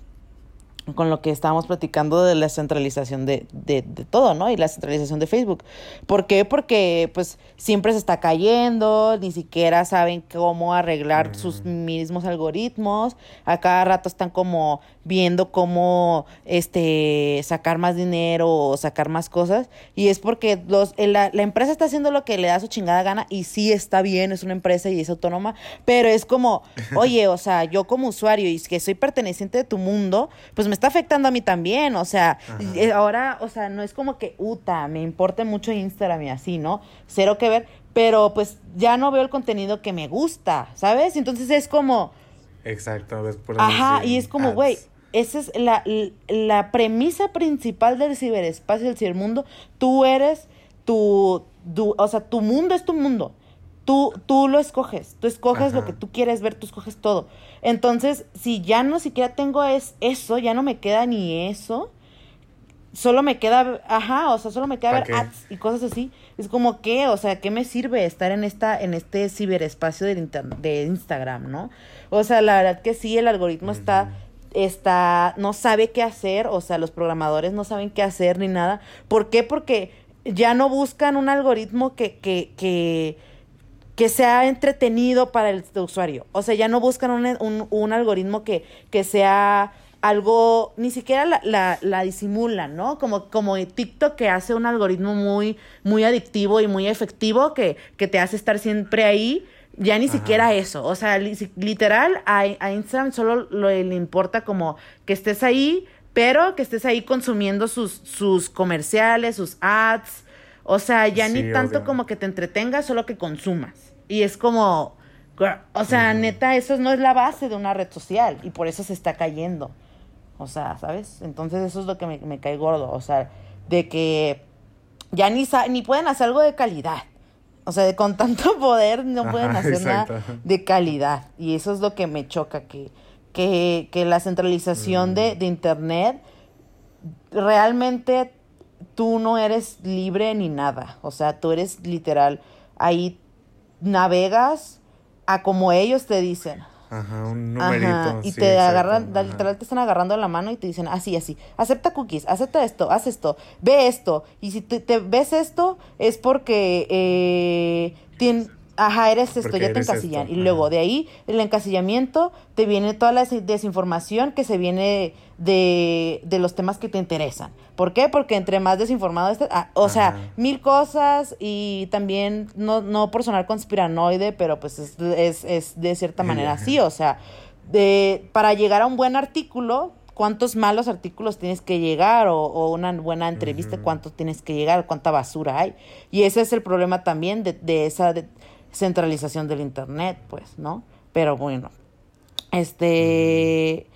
con lo que estábamos platicando de la centralización de, de, de, todo, ¿no? Y la centralización de Facebook. ¿Por qué? Porque pues siempre se está cayendo, ni siquiera saben cómo arreglar sus mismos algoritmos, a cada rato están como viendo cómo este sacar más dinero o sacar más cosas y es porque los la, la empresa está haciendo lo que le da su chingada gana y sí está bien, es una empresa y es autónoma, pero es como, [laughs] oye, o sea, yo como usuario y que soy perteneciente de tu mundo, pues me está afectando a mí también, o sea, ahora, o sea, no es como que, uta, me importa mucho Instagram y así, ¿no? Cero que ver, pero pues ya no veo el contenido que me gusta, ¿sabes? Entonces es como... Exacto, por Ajá, y es como, güey, esa es la, la premisa principal del ciberespacio, del cibermundo. Tú eres tu, tu, o sea, tu mundo es tu mundo. Tú, tú lo escoges, tú escoges Ajá. lo que tú quieres ver, tú escoges todo. Entonces, si ya no siquiera tengo es, eso, ya no me queda ni eso, solo me queda, ajá, o sea, solo me queda ver qué? ads y cosas así. Es como que, o sea, ¿qué me sirve estar en esta, en este ciberespacio de, de Instagram, no? O sea, la verdad que sí, el algoritmo uh -huh. está, está, no sabe qué hacer, o sea, los programadores no saben qué hacer ni nada. ¿Por qué? Porque ya no buscan un algoritmo que, que, que que sea entretenido para el usuario. O sea, ya no buscan un, un, un algoritmo que, que sea algo, ni siquiera la, la, la, disimulan, ¿no? Como, como TikTok que hace un algoritmo muy, muy adictivo y muy efectivo que, que te hace estar siempre ahí. Ya ni Ajá. siquiera eso. O sea, li, literal, a, a, Instagram solo lo, le importa como que estés ahí, pero que estés ahí consumiendo sus, sus comerciales, sus ads, o sea, ya sí, ni tanto obvio. como que te entretengas, solo que consumas. Y es como, o sea, mm. neta, eso no es la base de una red social y por eso se está cayendo. O sea, ¿sabes? Entonces eso es lo que me, me cae gordo. O sea, de que ya ni, ni pueden hacer algo de calidad. O sea, de, con tanto [laughs] poder no pueden Ajá, hacer exacto. nada de calidad. Y eso es lo que me choca, que, que, que la centralización Mm. de, de Internet realmente tú no eres libre ni nada. O sea, tú eres literal, ahí navegas a como ellos te dicen. Ajá, un numerito. Ajá, y sí, te exacto, agarran, ajá. literal te están agarrando la mano y te dicen así, así, acepta cookies, acepta esto, haz esto, ve esto. Y si te, te ves esto, es porque eh, tien- ajá, eres esto, ya te encasillan. esto, Y luego de ahí, el encasillamiento, te viene toda la des- desinformación que se viene de, de los temas que te interesan. ¿Por qué? Porque entre más desinformado estés, ah, o sea, mil cosas y también, no, no por sonar conspiranoide, pero pues es, es, es de cierta manera así, o sea, de, para llegar a un buen artículo, ¿cuántos malos artículos tienes que llegar? O, o una buena entrevista, Ujú. ¿cuánto tienes que llegar? ¿Cuánta basura hay? Y ese es el problema también de, de esa de- centralización del Internet, pues, ¿no? Pero bueno, este...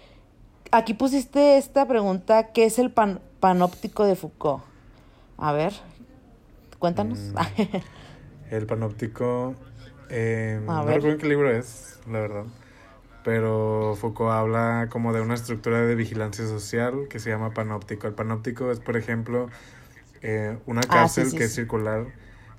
Aquí pusiste esta pregunta, ¿qué es el pan- panóptico de Foucault? A ver, cuéntanos. Mm. [laughs] El panóptico. eh, A no ver. recuerdo en qué libro es, la verdad. Pero Foucault habla como de una estructura de vigilancia social que se llama panóptico. El panóptico es, por ejemplo, eh, una Ah, sí, cárcel sí, que es circular,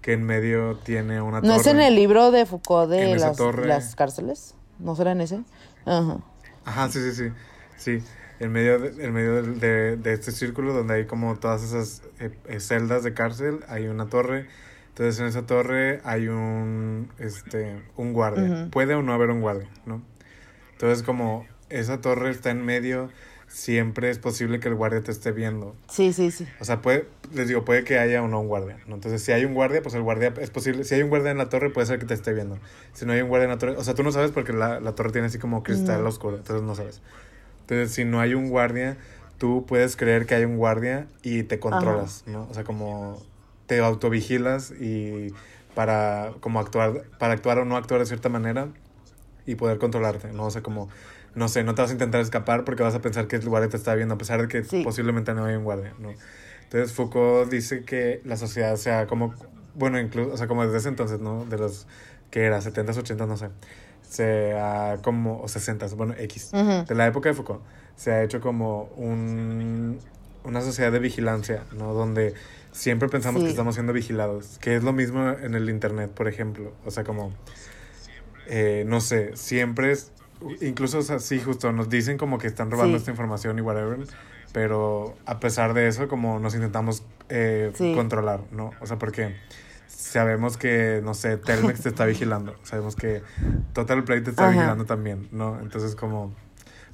que en medio tiene una ¿No torre. es en el libro de Foucault de las, torre. las cárceles? ¿No será en ese? Ajá. Ajá, sí, sí, sí. Sí, en medio, de, en medio de, de- de este círculo donde hay como todas esas eh, eh, celdas de cárcel, hay una torre. Entonces en esa torre hay un, este, un guardia. Puede o no haber un guardia, ¿no? Entonces como esa torre está en medio, siempre es posible que el guardia te esté viendo. Sí, sí, sí. O sea, puede, les digo, puede que haya o no un guardia, ¿no? Entonces, si hay un guardia, pues el guardia es posible. Si hay un guardia en la torre, puede ser que te esté viendo. Si no hay un guardia en la torre, o sea, tú no sabes porque la, la torre tiene así como cristal Ujú. oscuro, entonces no sabes. Entonces, si no hay un guardia, tú puedes creer que hay un guardia y te controlas, ¿no? O sea, como te autovigilas y para como actuar, para actuar o no actuar de cierta manera y poder controlarte, ¿no? O sea, como, no sé, no te vas a intentar escapar porque vas a pensar que el guardia te está viendo, a pesar de que Sí. posiblemente no hay un guardia, ¿no? Entonces Foucault dice que la sociedad sea como, bueno, incluso, o sea, como desde ese entonces, ¿no? De los que era 70s, 80s, no sé, sea como, o 60s, bueno, X, Ujú. de la época de Foucault, se ha hecho como un, una sociedad de vigilancia, ¿no? Donde siempre pensamos que Sí. estamos siendo vigilados, que es lo mismo en el Internet, por ejemplo, o sea, como, eh, no sé, siempre es, incluso, o sea, sí, justo, nos dicen como que están robando Sí. esta información y whatever, pero a pesar de eso, como nos intentamos eh, Sí. controlar, ¿no? O sea, porque sabemos que, no sé, Telmex te está [laughs] vigilando, sabemos que Total Play te está Ajá. vigilando también, ¿no? Entonces, como,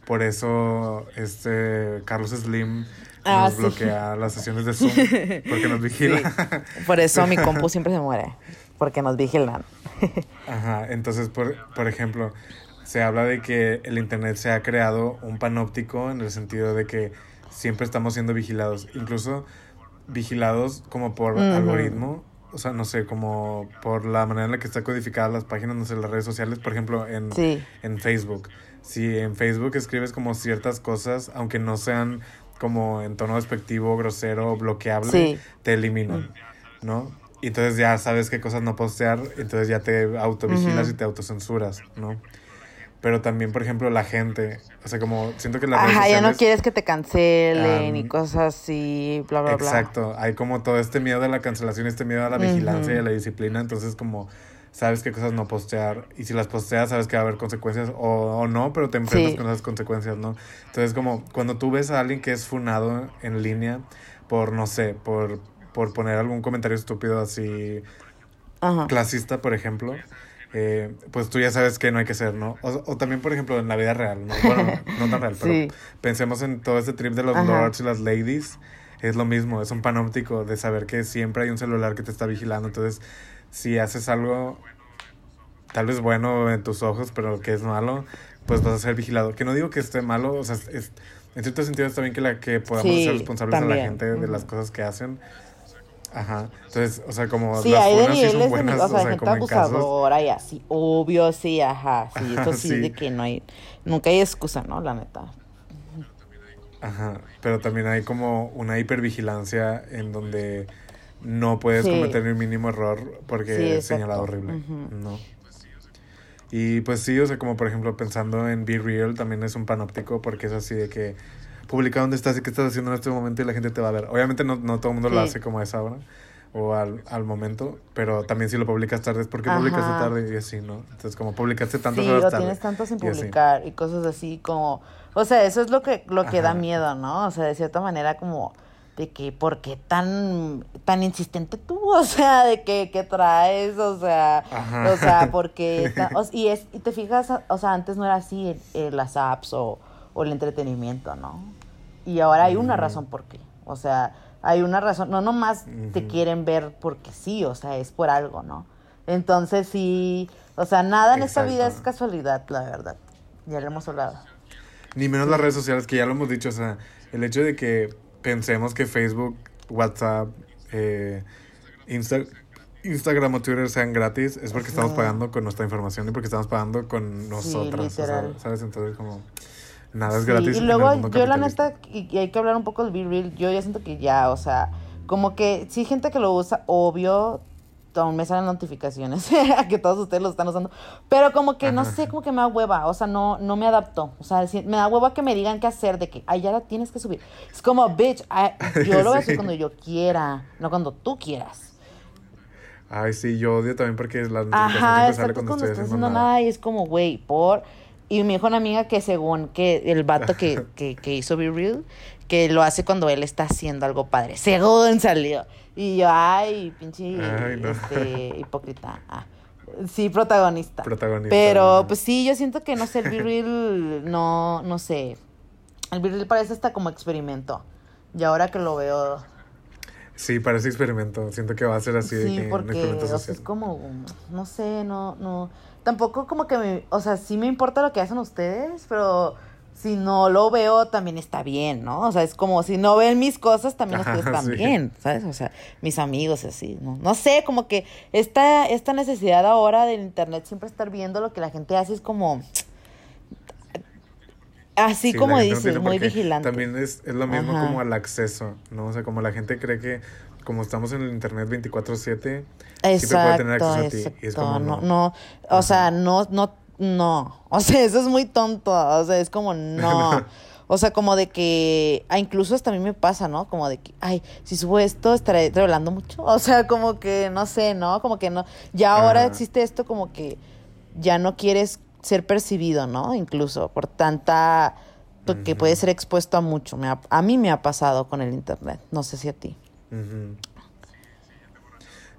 por eso, este, Carlos Slim Ah, nos sí. bloquea las sesiones de Zoom, porque nos [laughs] vigila. Por eso mi compu [laughs] siempre se muere. Porque nos vigilan. Ajá, entonces, por, por ejemplo, se habla de que el Internet se ha creado un panóptico en el sentido de que siempre estamos siendo vigilados, incluso vigilados como por algoritmo, o sea, no sé, como por la manera en la que está codificada las páginas, no sé, las redes sociales, por ejemplo, en, Sí. en Facebook. Si en Facebook escribes como ciertas cosas, aunque no sean como en tono despectivo, grosero, bloqueable, Sí. te eliminan, ¿no? Y entonces ya sabes qué cosas no postear, entonces ya te autovigilas Ujú. y te autocensuras, ¿no? Pero también, por ejemplo, la gente, o sea, como siento que las redes Ajá, ya no sociales- quieres que te cancelen y Am, cosas así, bla, bla, bla. Exacto, hay como todo este miedo a la cancelación, este miedo a la vigilancia y a la disciplina, entonces como sabes qué cosas no postear y si las posteas sabes que va a haber consecuencias o, o no, pero te enfrentas Sí. con esas consecuencias, ¿no? Entonces como cuando tú ves a alguien que es funado en línea por, no sé, por, por poner algún comentario estúpido así Ajá. clasista, por ejemplo, eh, pues tú ya sabes que no hay que ser, ¿no? O, o también, por ejemplo, en la vida real, ¿no? Bueno, no, [laughs] no tan real, pero pensemos en todo este trip de los Ajá. lords y las ladies. Es lo mismo, es un panóptico de saber que siempre hay un celular que te está vigilando. Entonces, si haces algo tal vez bueno en tus ojos, pero que es malo, pues vas a ser vigilado. Que no digo que esté malo, o sea, es, en cierto sentido está bien que, la, que podamos Sí, ser responsables a la también. gente de las cosas que hacen. Ajá. Entonces, o sea, como Sí, las hay de sí son niveles de, buenas, o sea, gente en casos. abusadora y así, obvio, sí, ajá, sí, [laughs] eso sí, sí. de que no hay, nunca hay excusa, ¿no? La neta. Ajá, pero también hay como una hipervigilancia en donde no puedes Sí. cometer un mínimo error porque es señalado horrible. ¿no? Y pues sí, o sea, como por ejemplo pensando en Be Real también es un panóptico porque es así de que publica dónde estás y qué estás haciendo en este momento y la gente te va a ver. Obviamente no, no todo el mundo lo Sí. hace como a esa hora o al, al momento, pero también si lo publicas tarde es porque publicaste tarde y así, ¿no? Entonces como publicaste tantas Sí, horas tarde. tienes tanto sin y publicar y cosas así como, o sea, eso es lo que, lo que da miedo, ¿no? O sea, de cierta manera como de que, ¿por qué tan, tan insistente tú? [laughs] O sea, de que, que traes, o sea, Ajá. o sea, porque, [laughs] ta- o- y, es, y te fijas, o sea, antes no era así eh, eh, las apps o, o el entretenimiento, ¿no? Y ahora hay una razón por qué, o sea, hay una razón, no nomás te Ujú. quieren ver porque sí, o sea, es por algo, ¿no? Entonces sí, o sea, nada en esta vida es Exacto. casualidad, la verdad. Ya lo hemos hablado. Ni menos las redes sociales, que ya lo hemos dicho, o sea, el hecho de que pensemos que Facebook, WhatsApp, eh, Insta- Instagram o Twitter sean gratis es porque estamos pagando con nuestra información y porque estamos pagando con nosotras, o sea, literal. ¿sabes? Entonces, como, nada es Sí, gratis. y luego yo la neta, y, y hay que hablar un poco del Be Real, yo ya siento que ya, o sea, como que sí gente que lo usa, obvio, aún me salen notificaciones [laughs] a que todos ustedes lo están usando, pero como que no sé, como que me da hueva, o sea, no, no me adapto, o sea, me da hueva que me digan qué hacer, de que, ay, ya la tienes que subir. Es como, bitch, ay, yo lo voy a [laughs] subir cuando yo quiera, no cuando tú quieras. Ay, sí, yo odio también porque la notificación Ajá, siempre sale exacto, cuando cuando estoy haciendo haciendo nada. nada y es como, güey, por... Y me dijo una amiga que según que el vato que, que, que hizo Be Real, que lo hace cuando él está haciendo algo padre. Según salió. Y yo, ay, pinche Ay, no. este, [laughs] hipócrita. Ah, sí, protagonista. Protagonista, Pero, pues sí, yo siento que, no sé, el Be Real, no, no sé. El Be Real parece hasta como experimento. Y ahora que lo veo, Sí, parece experimento. Siento que va a ser así de Sí, que un porque o sea, es como, no sé, no, no, tampoco como que me, o sea, sí me importa lo que hacen ustedes, pero si no lo veo también está bien, ¿no? O sea, es como si no ven mis cosas también Ajá, ustedes [laughs] sí. también, ¿sabes? O sea, mis amigos así, ¿no? No sé, como que esta, esta necesidad ahora del internet siempre estar viendo lo que la gente hace es como, así Sí, como no dices, muy vigilante. También es, es lo mismo Ajá. como al acceso, ¿no? O sea, como la gente cree que como estamos en el internet 24/7, siempre puede tener acceso a ti. Y es exacto. como, no, no. no, o sea, no, no, no. O sea, eso es muy tonto. O sea, es como, [laughs] no. O sea, como de que, ah, incluso hasta a mí me pasa, ¿no? Como de que, ay, si subo esto, estaré revelando mucho. [laughs] O sea, como que, no sé, ¿no? Como que no. Ya ahora Ajá. existe esto como que ya no quieres, ser percibido, ¿no? Incluso por tanta, porque puede ser expuesto a mucho. Me ha- a mí me ha pasado con el internet, no sé si a ti.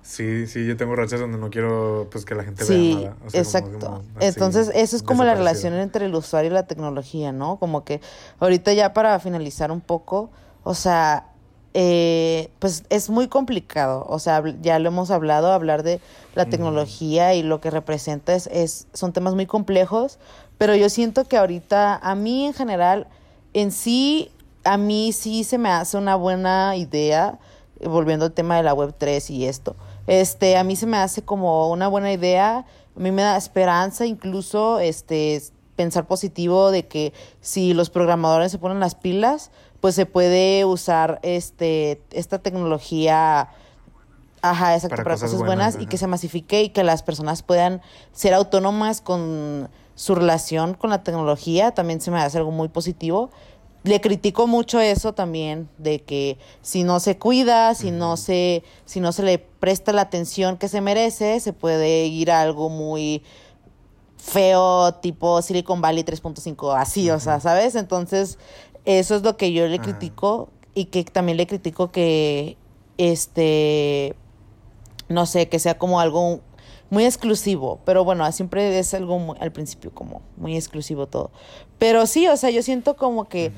Sí, sí, yo tengo rachas donde no quiero pues que la gente Sí, vea nada. O sea, como- exacto. como así, Entonces, eso es como la relación entre el usuario y la tecnología, ¿no? Como que ahorita ya para finalizar un poco, o sea, eh, pues es muy complicado, o sea, ya lo hemos hablado, hablar de la tecnología y lo que representa es, es, son temas muy complejos, pero yo siento que ahorita, a mí en general, en sí, a mí sí se me hace una buena idea, volviendo al tema de la web 3 y esto, este, a mí se me hace como una buena idea, a mí me da esperanza incluso, este, pensar positivo de que si los programadores se ponen las pilas, pues se puede usar este, esta tecnología Ajá, exacto, Para para, cosas cosas, buenas, buenas, y que se masifique y que las personas puedan ser autónomas con su relación con la tecnología, también se me hace algo muy positivo. Le critico mucho eso también, de que si no se cuida, si no se, si no se le presta la atención que se merece, se puede ir a algo muy feo, tipo Silicon Valley 3.5, así, o sea, ¿sabes? Entonces, eso es lo que yo le Ajá. critico y que también le critico que, este, no sé, que sea como algo muy exclusivo, pero bueno, siempre es algo muy- al principio como muy exclusivo todo. Pero sí, o sea, yo siento como que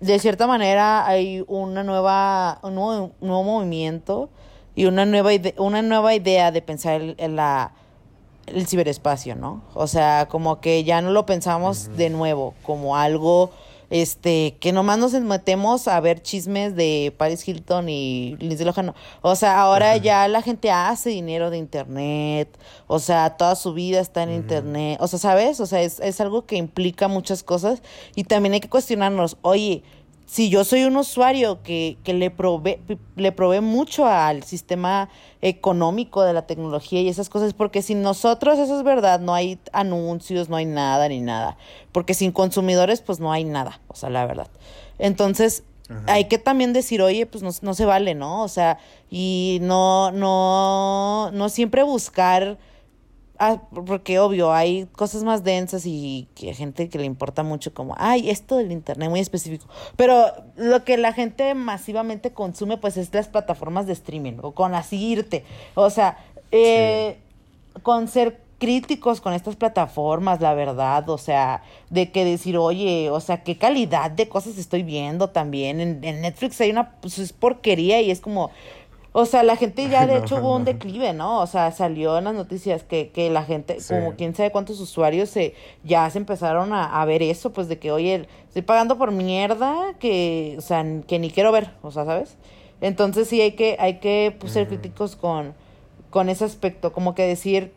de cierta manera hay una nueva, un nuevo, un nuevo movimiento y una nueva, ide- una nueva idea de pensar en, en la, el ciberespacio, ¿no? O sea, como que ya no lo pensamos de nuevo como algo este que nomás nos metemos a ver chismes de Paris Hilton y Lindsay Lohan. O sea, ahora ya la gente hace dinero de internet, o sea, toda su vida está en internet. O sea, ¿sabes? O sea, es, es algo que implica muchas cosas y también hay que cuestionarnos, oye, si yo soy un usuario que, que le provee, le provee mucho al sistema económico de la tecnología y esas cosas, porque sin nosotros, eso es verdad, no hay anuncios, no hay nada ni nada, porque sin consumidores, pues no hay nada, o sea, la verdad. Entonces, Ajá. hay que también decir, oye, pues no, no se vale, ¿no? O sea, y no, no, no siempre buscar Ah, porque obvio, hay cosas más densas y que hay gente que le importa mucho como, ay, esto del internet muy específico. Pero lo que la gente masivamente consume, pues es las plataformas de streaming, o con así irte. O sea, eh, con ser críticos con estas plataformas, la verdad, o sea, de que decir, oye, o sea, qué calidad de cosas estoy viendo también. En, en Netflix hay una, pues es porquería y es como, o sea, la gente ya de hecho hubo un declive, ¿no? O sea, salió en las noticias que, que la gente, Sí. como quién sabe cuántos usuarios se, ya se empezaron a, a ver eso, pues de que, oye, estoy pagando por mierda que, o sea, que ni quiero ver, o sea, ¿sabes? Entonces sí hay que, hay que pues, ser críticos con, con ese aspecto, como que decir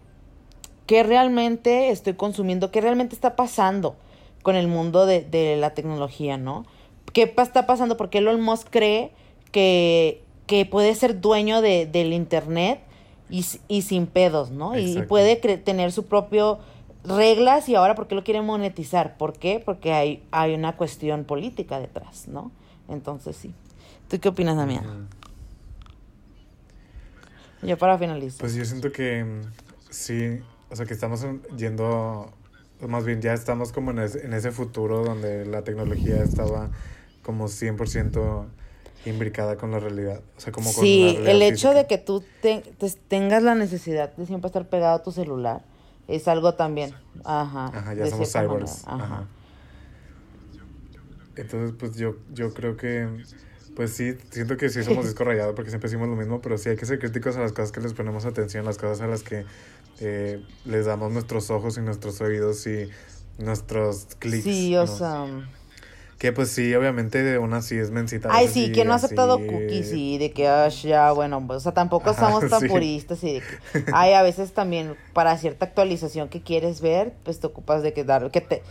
qué realmente estoy consumiendo, qué realmente está pasando con el mundo de, de la tecnología, ¿no? ¿Qué pa- está pasando? Porque Elon Musk cree que, que puede ser dueño de, del Internet y, y sin pedos, ¿no? Y- puede cre- tener su propio reglas y ahora ¿por qué lo quiere monetizar? ¿Por qué? Porque hay, hay una cuestión política detrás, ¿no? Entonces sí. ¿Tú qué opinas, Damián? Ujú. Ya para finalizar. Pues yo siento que mm, sí, o sea que estamos en- yendo, más bien ya estamos como en ese, en ese futuro donde la tecnología estaba como 100% imbricada con la realidad. O sea, como con la Sí, realidad el hecho física. de que tú te- te- tengas la necesidad de siempre estar pegado a tu celular es algo también. Ajá. Ajá, ya somos cyborgs. Ajá. Entonces, pues yo, yo creo que, pues sí, siento que sí somos [laughs] disco rayado porque siempre decimos lo mismo, pero sí hay que ser críticos a las cosas que les ponemos atención, las cosas a las que eh, les damos nuestros ojos y nuestros oídos y nuestros clics. Sí, o ¿no? sea. Que pues sí, obviamente de una sí es mensita. a Ay, sí, ¿quién no ha así, aceptado cookies? Y de que, "Ash, ya, bueno, pues, o sea, tampoco Ajá, estamos tan [laughs] sí. puristas y de que, ay, a veces también para cierta actualización que quieres ver, pues te ocupas de que dar, que te...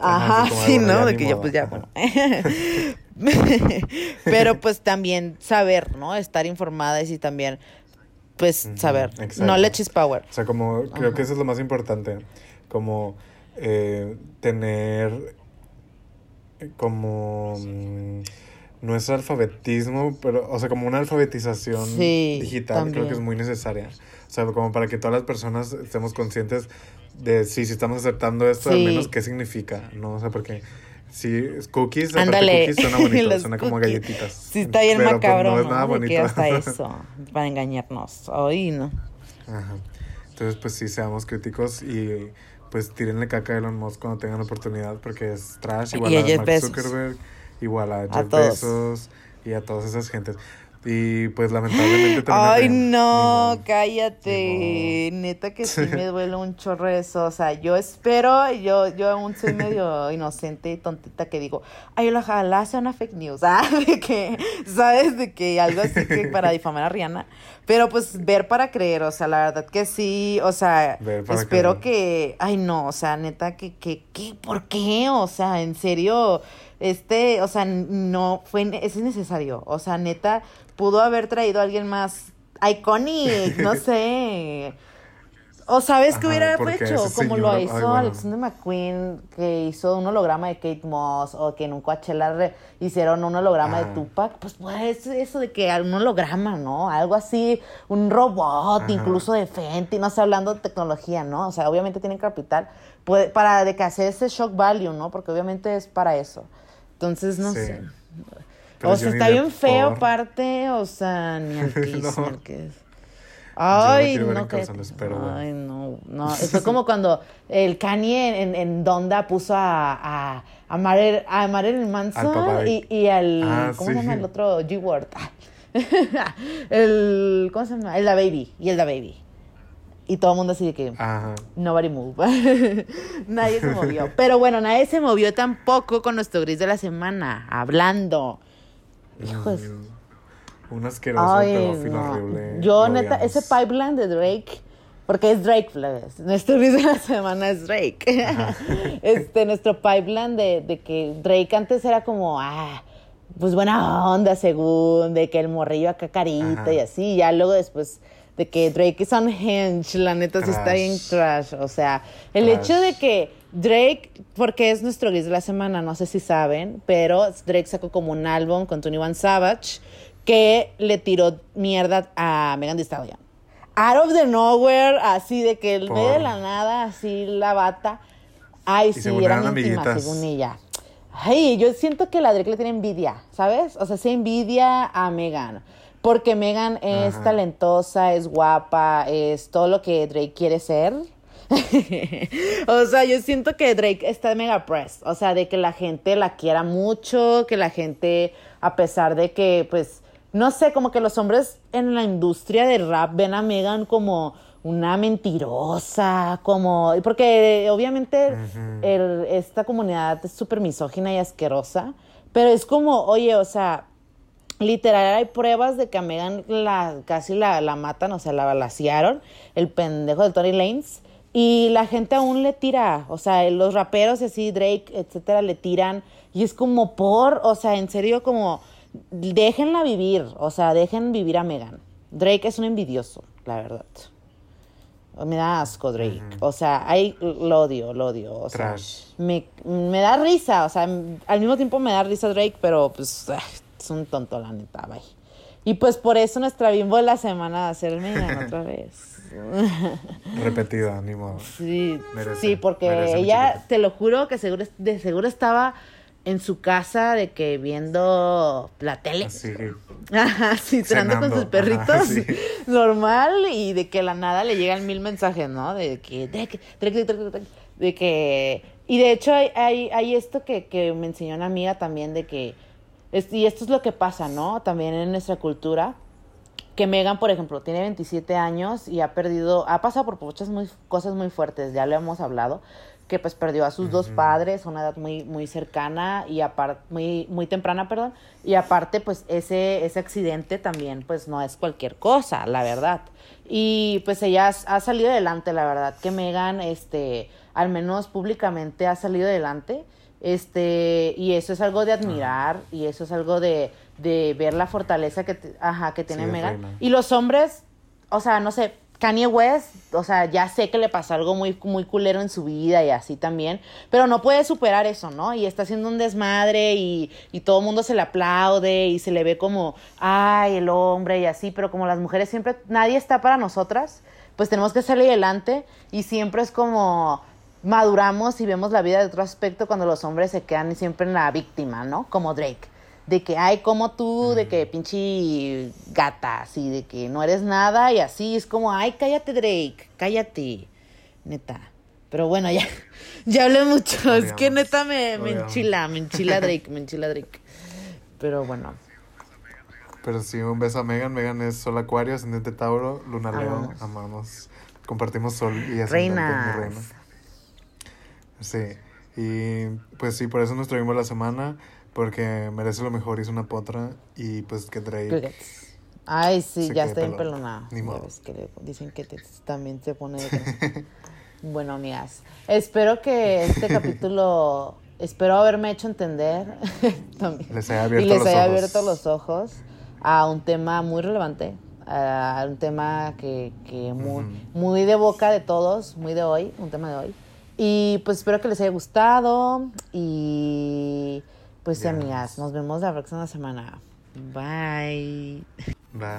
Ajá, sí, ¿no? De que ya, pues ya, bueno. [laughs] Pero pues también saber, ¿no? Estar informadas y también, pues, saber. exacto. Knowledge is power. O sea, como creo Ajá. que eso es lo más importante, como eh, tener como mm, nuestro alfabetismo, pero, o sea, como una alfabetización Sí, digital, creo que es también. muy necesaria. O sea, como para que todas las personas estemos conscientes de sí, si estamos aceptando esto, al Sí. menos qué significa, ¿no? O sea, porque si es cookies, Ándale. cookies suena [laughs] bonito, suena como cookies. galletitas. Sí, está bien Pero, pues, macabro, no ¿no? es nada que bonito. hasta [laughs] eso, para engañarnos. Ay, no. Ajá. Entonces, pues sí, seamos críticos y pues tírenle caca a Elon Musk cuando tengan oportunidad porque es trash, igual Y a Mark. Zuckerberg, igual a Jeff. Bezos y a todas esas gentes. Y pues lamentablemente también... Ay, no, cállate. Neta que [laughs] sí me duele un chorro eso. O sea, yo espero, yo, yo aún soy medio [laughs] inocente y tontita que digo, ay, ojalá sea una fake news. [laughs] Ah, de que, ¿sabes? De que algo así que para difamar a Rihanna. Pero pues ver para creer, o sea, la verdad que sí, o sea, espero creer. que, ay no, o sea, neta que, que, que, ¿por qué? O sea, en serio, este, o sea, no fue, es necesario, o sea, neta, pudo haber traído a alguien más iconic, no [laughs] sé. O sabes Ajá, hubiera porque hecho, como lo ay, hizo bueno. Alexander McQueen, que hizo un holograma de Kate Moss, o que en un Coachella re- hicieron un holograma Ajá. de Tupac, pues pues eso de que un holograma, ¿no? Algo así, un robot, Ajá. incluso de Fenty, no sé, hablando de tecnología, ¿no? O sea, obviamente tienen capital puede- para de que hacer ese shock value, ¿no? Porque obviamente es para eso. Entonces, no Sí. sé. O sea, está bien feo aparte, o sea, ni [laughs] al No. Ay, no, pero bueno. Ay, no, no. [laughs] Fue como cuando el Kanye en, en Donda puso a, a, a, Marilyn, a Marilyn Manson y, y al. Ah, ¿Cómo sí. se llama el otro? G-Word. [laughs] el. ¿Cómo se llama? El Da Baby. Y el Da Baby. Y todo el mundo así de que. Ajá. Nobody move. nadie se movió. Pero bueno, nadie se movió tampoco con nuestro gris de la semana. Hablando. Hijo de su- Mm, Un asqueroso Ay, pedófilo no. horrible. Yo, neta, odiamos. ese pipeline de Drake, porque es Drake, plebes. Nuestro gris de la semana es Drake. [laughs] este, nuestro pipeline de, de que Drake antes era como, ah, pues buena onda, según, de que el morrillo acá carita Ajá. y así. Ya luego después de que Drake es unhinged, la neta sí está bien trash. O sea, el Trash. hecho de que Drake, porque es nuestro gris de la semana, no sé si saben, pero Drake sacó como un álbum con 21 Savage que le tiró mierda a Megan Thee Stallion. Out of the nowhere, así de que en medio de la nada, así la bata. Ay, sí, eran íntimas, según ella. Ay, yo siento que la Drake le tiene envidia, ¿sabes? O sea, se envidia a Megan. Porque Megan es Ajá. talentosa, es guapa, es todo lo que Drake quiere ser. [laughs] o sea, yo siento que Drake está mega pressed. O sea, de que la gente la quiera mucho, que la gente, a pesar de que, pues, no sé, como que los hombres en la industria de rap ven a Megan como una mentirosa, como... Porque obviamente el- esta comunidad es súper misógina y asquerosa, pero es como, oye, o sea, literal hay pruebas de que a Megan la, casi la, la matan, o sea, la balacearon, el pendejo de Tory Lanez, y la gente aún le tira, o sea, los raperos y así, Drake, etcétera, le tiran, y es como por, o sea, en serio, como, déjenla vivir, o sea, dejen vivir a Megan. Drake es un envidioso, la verdad. Me da asco Drake. O sea, ahí lo odio, lo odio. O sea, me, me da risa. O sea, al mismo tiempo me da risa Drake, pero pues es un tonto, la neta, bye. Y pues por eso nuestra bimbo de la semana va a ser Megan [laughs] otra vez. Repetida, ni modo. Sí, Merece, sí, porque ella, te lo juro que seguro, de seguro estaba en su casa de que viendo la tele. Así. Ajá, sí, cenando con sus perritos, ajá, sí. normal, y de que la nada le llegan mil mensajes, ¿no? De que, de que, de que, de que, de que- y de hecho hay, hay, hay esto que, que me enseñó una amiga también de que, es- y esto es lo que pasa, ¿no? También en nuestra cultura, que Megan, por ejemplo, tiene 27 años y ha perdido, ha pasado por muchas muy, cosas muy fuertes, ya lo hemos hablado, que pues perdió a sus dos padres a una edad muy, muy cercana y aparte, muy, muy temprana, perdón, y aparte pues ese, ese accidente también pues no es cualquier cosa, la verdad. Y pues ella ha salido adelante, la verdad, que Megan, este, al menos públicamente ha salido adelante. Este, y eso es algo de admirar, y eso es algo de, de ver la fortaleza que, te- ajá, que tiene Sí, Megan. Y los hombres, o sea, no sé, Kanye West, o sea, ya sé que le pasó algo muy, muy culero en su vida y así también, pero no puede superar eso, ¿no? Y está haciendo un desmadre y, y todo el mundo se le aplaude y se le ve como, ay, el hombre y así, pero como las mujeres siempre, nadie está para nosotras, pues tenemos que salir adelante y siempre es como maduramos y vemos la vida de otro aspecto cuando los hombres se quedan siempre en la víctima, ¿no? Como Drake. De que, ay, como tú, de que pinche gata, así, de que no eres nada y así. Es como, ay, cállate, Drake, cállate. Neta. Pero bueno, ya, [laughs] ya hablé mucho. Es que neta me, enchila, me enchila [laughs] Drake, me enchila Drake. Pero bueno, Pero sí, un beso a Megan. Megan es Sol Acuario, ascendente Tauro, Luna León. Amamos. Compartimos Sol y ascendente. mi reinas. reina. Sí. Y pues sí, por eso nos traímos la semana. Porque merece lo mejor, hizo una potra. Y pues que Drake. Crickets. Ay, sí, ya quede está bien pelón. pelonada. Ni modo. ves que le- dicen que te- también se pone de [laughs] Bueno, amigas, espero que este [laughs] capítulo, espero haberme hecho entender [laughs] también, Les haya abierto y les los haya ojos. abierto los ojos a un tema muy relevante, a un tema que, que muy, muy de boca de todos, muy de hoy, un tema de hoy. Y pues espero que les haya gustado y pues sí, Yes. amigas, nos vemos la próxima semana. Bye. Bye.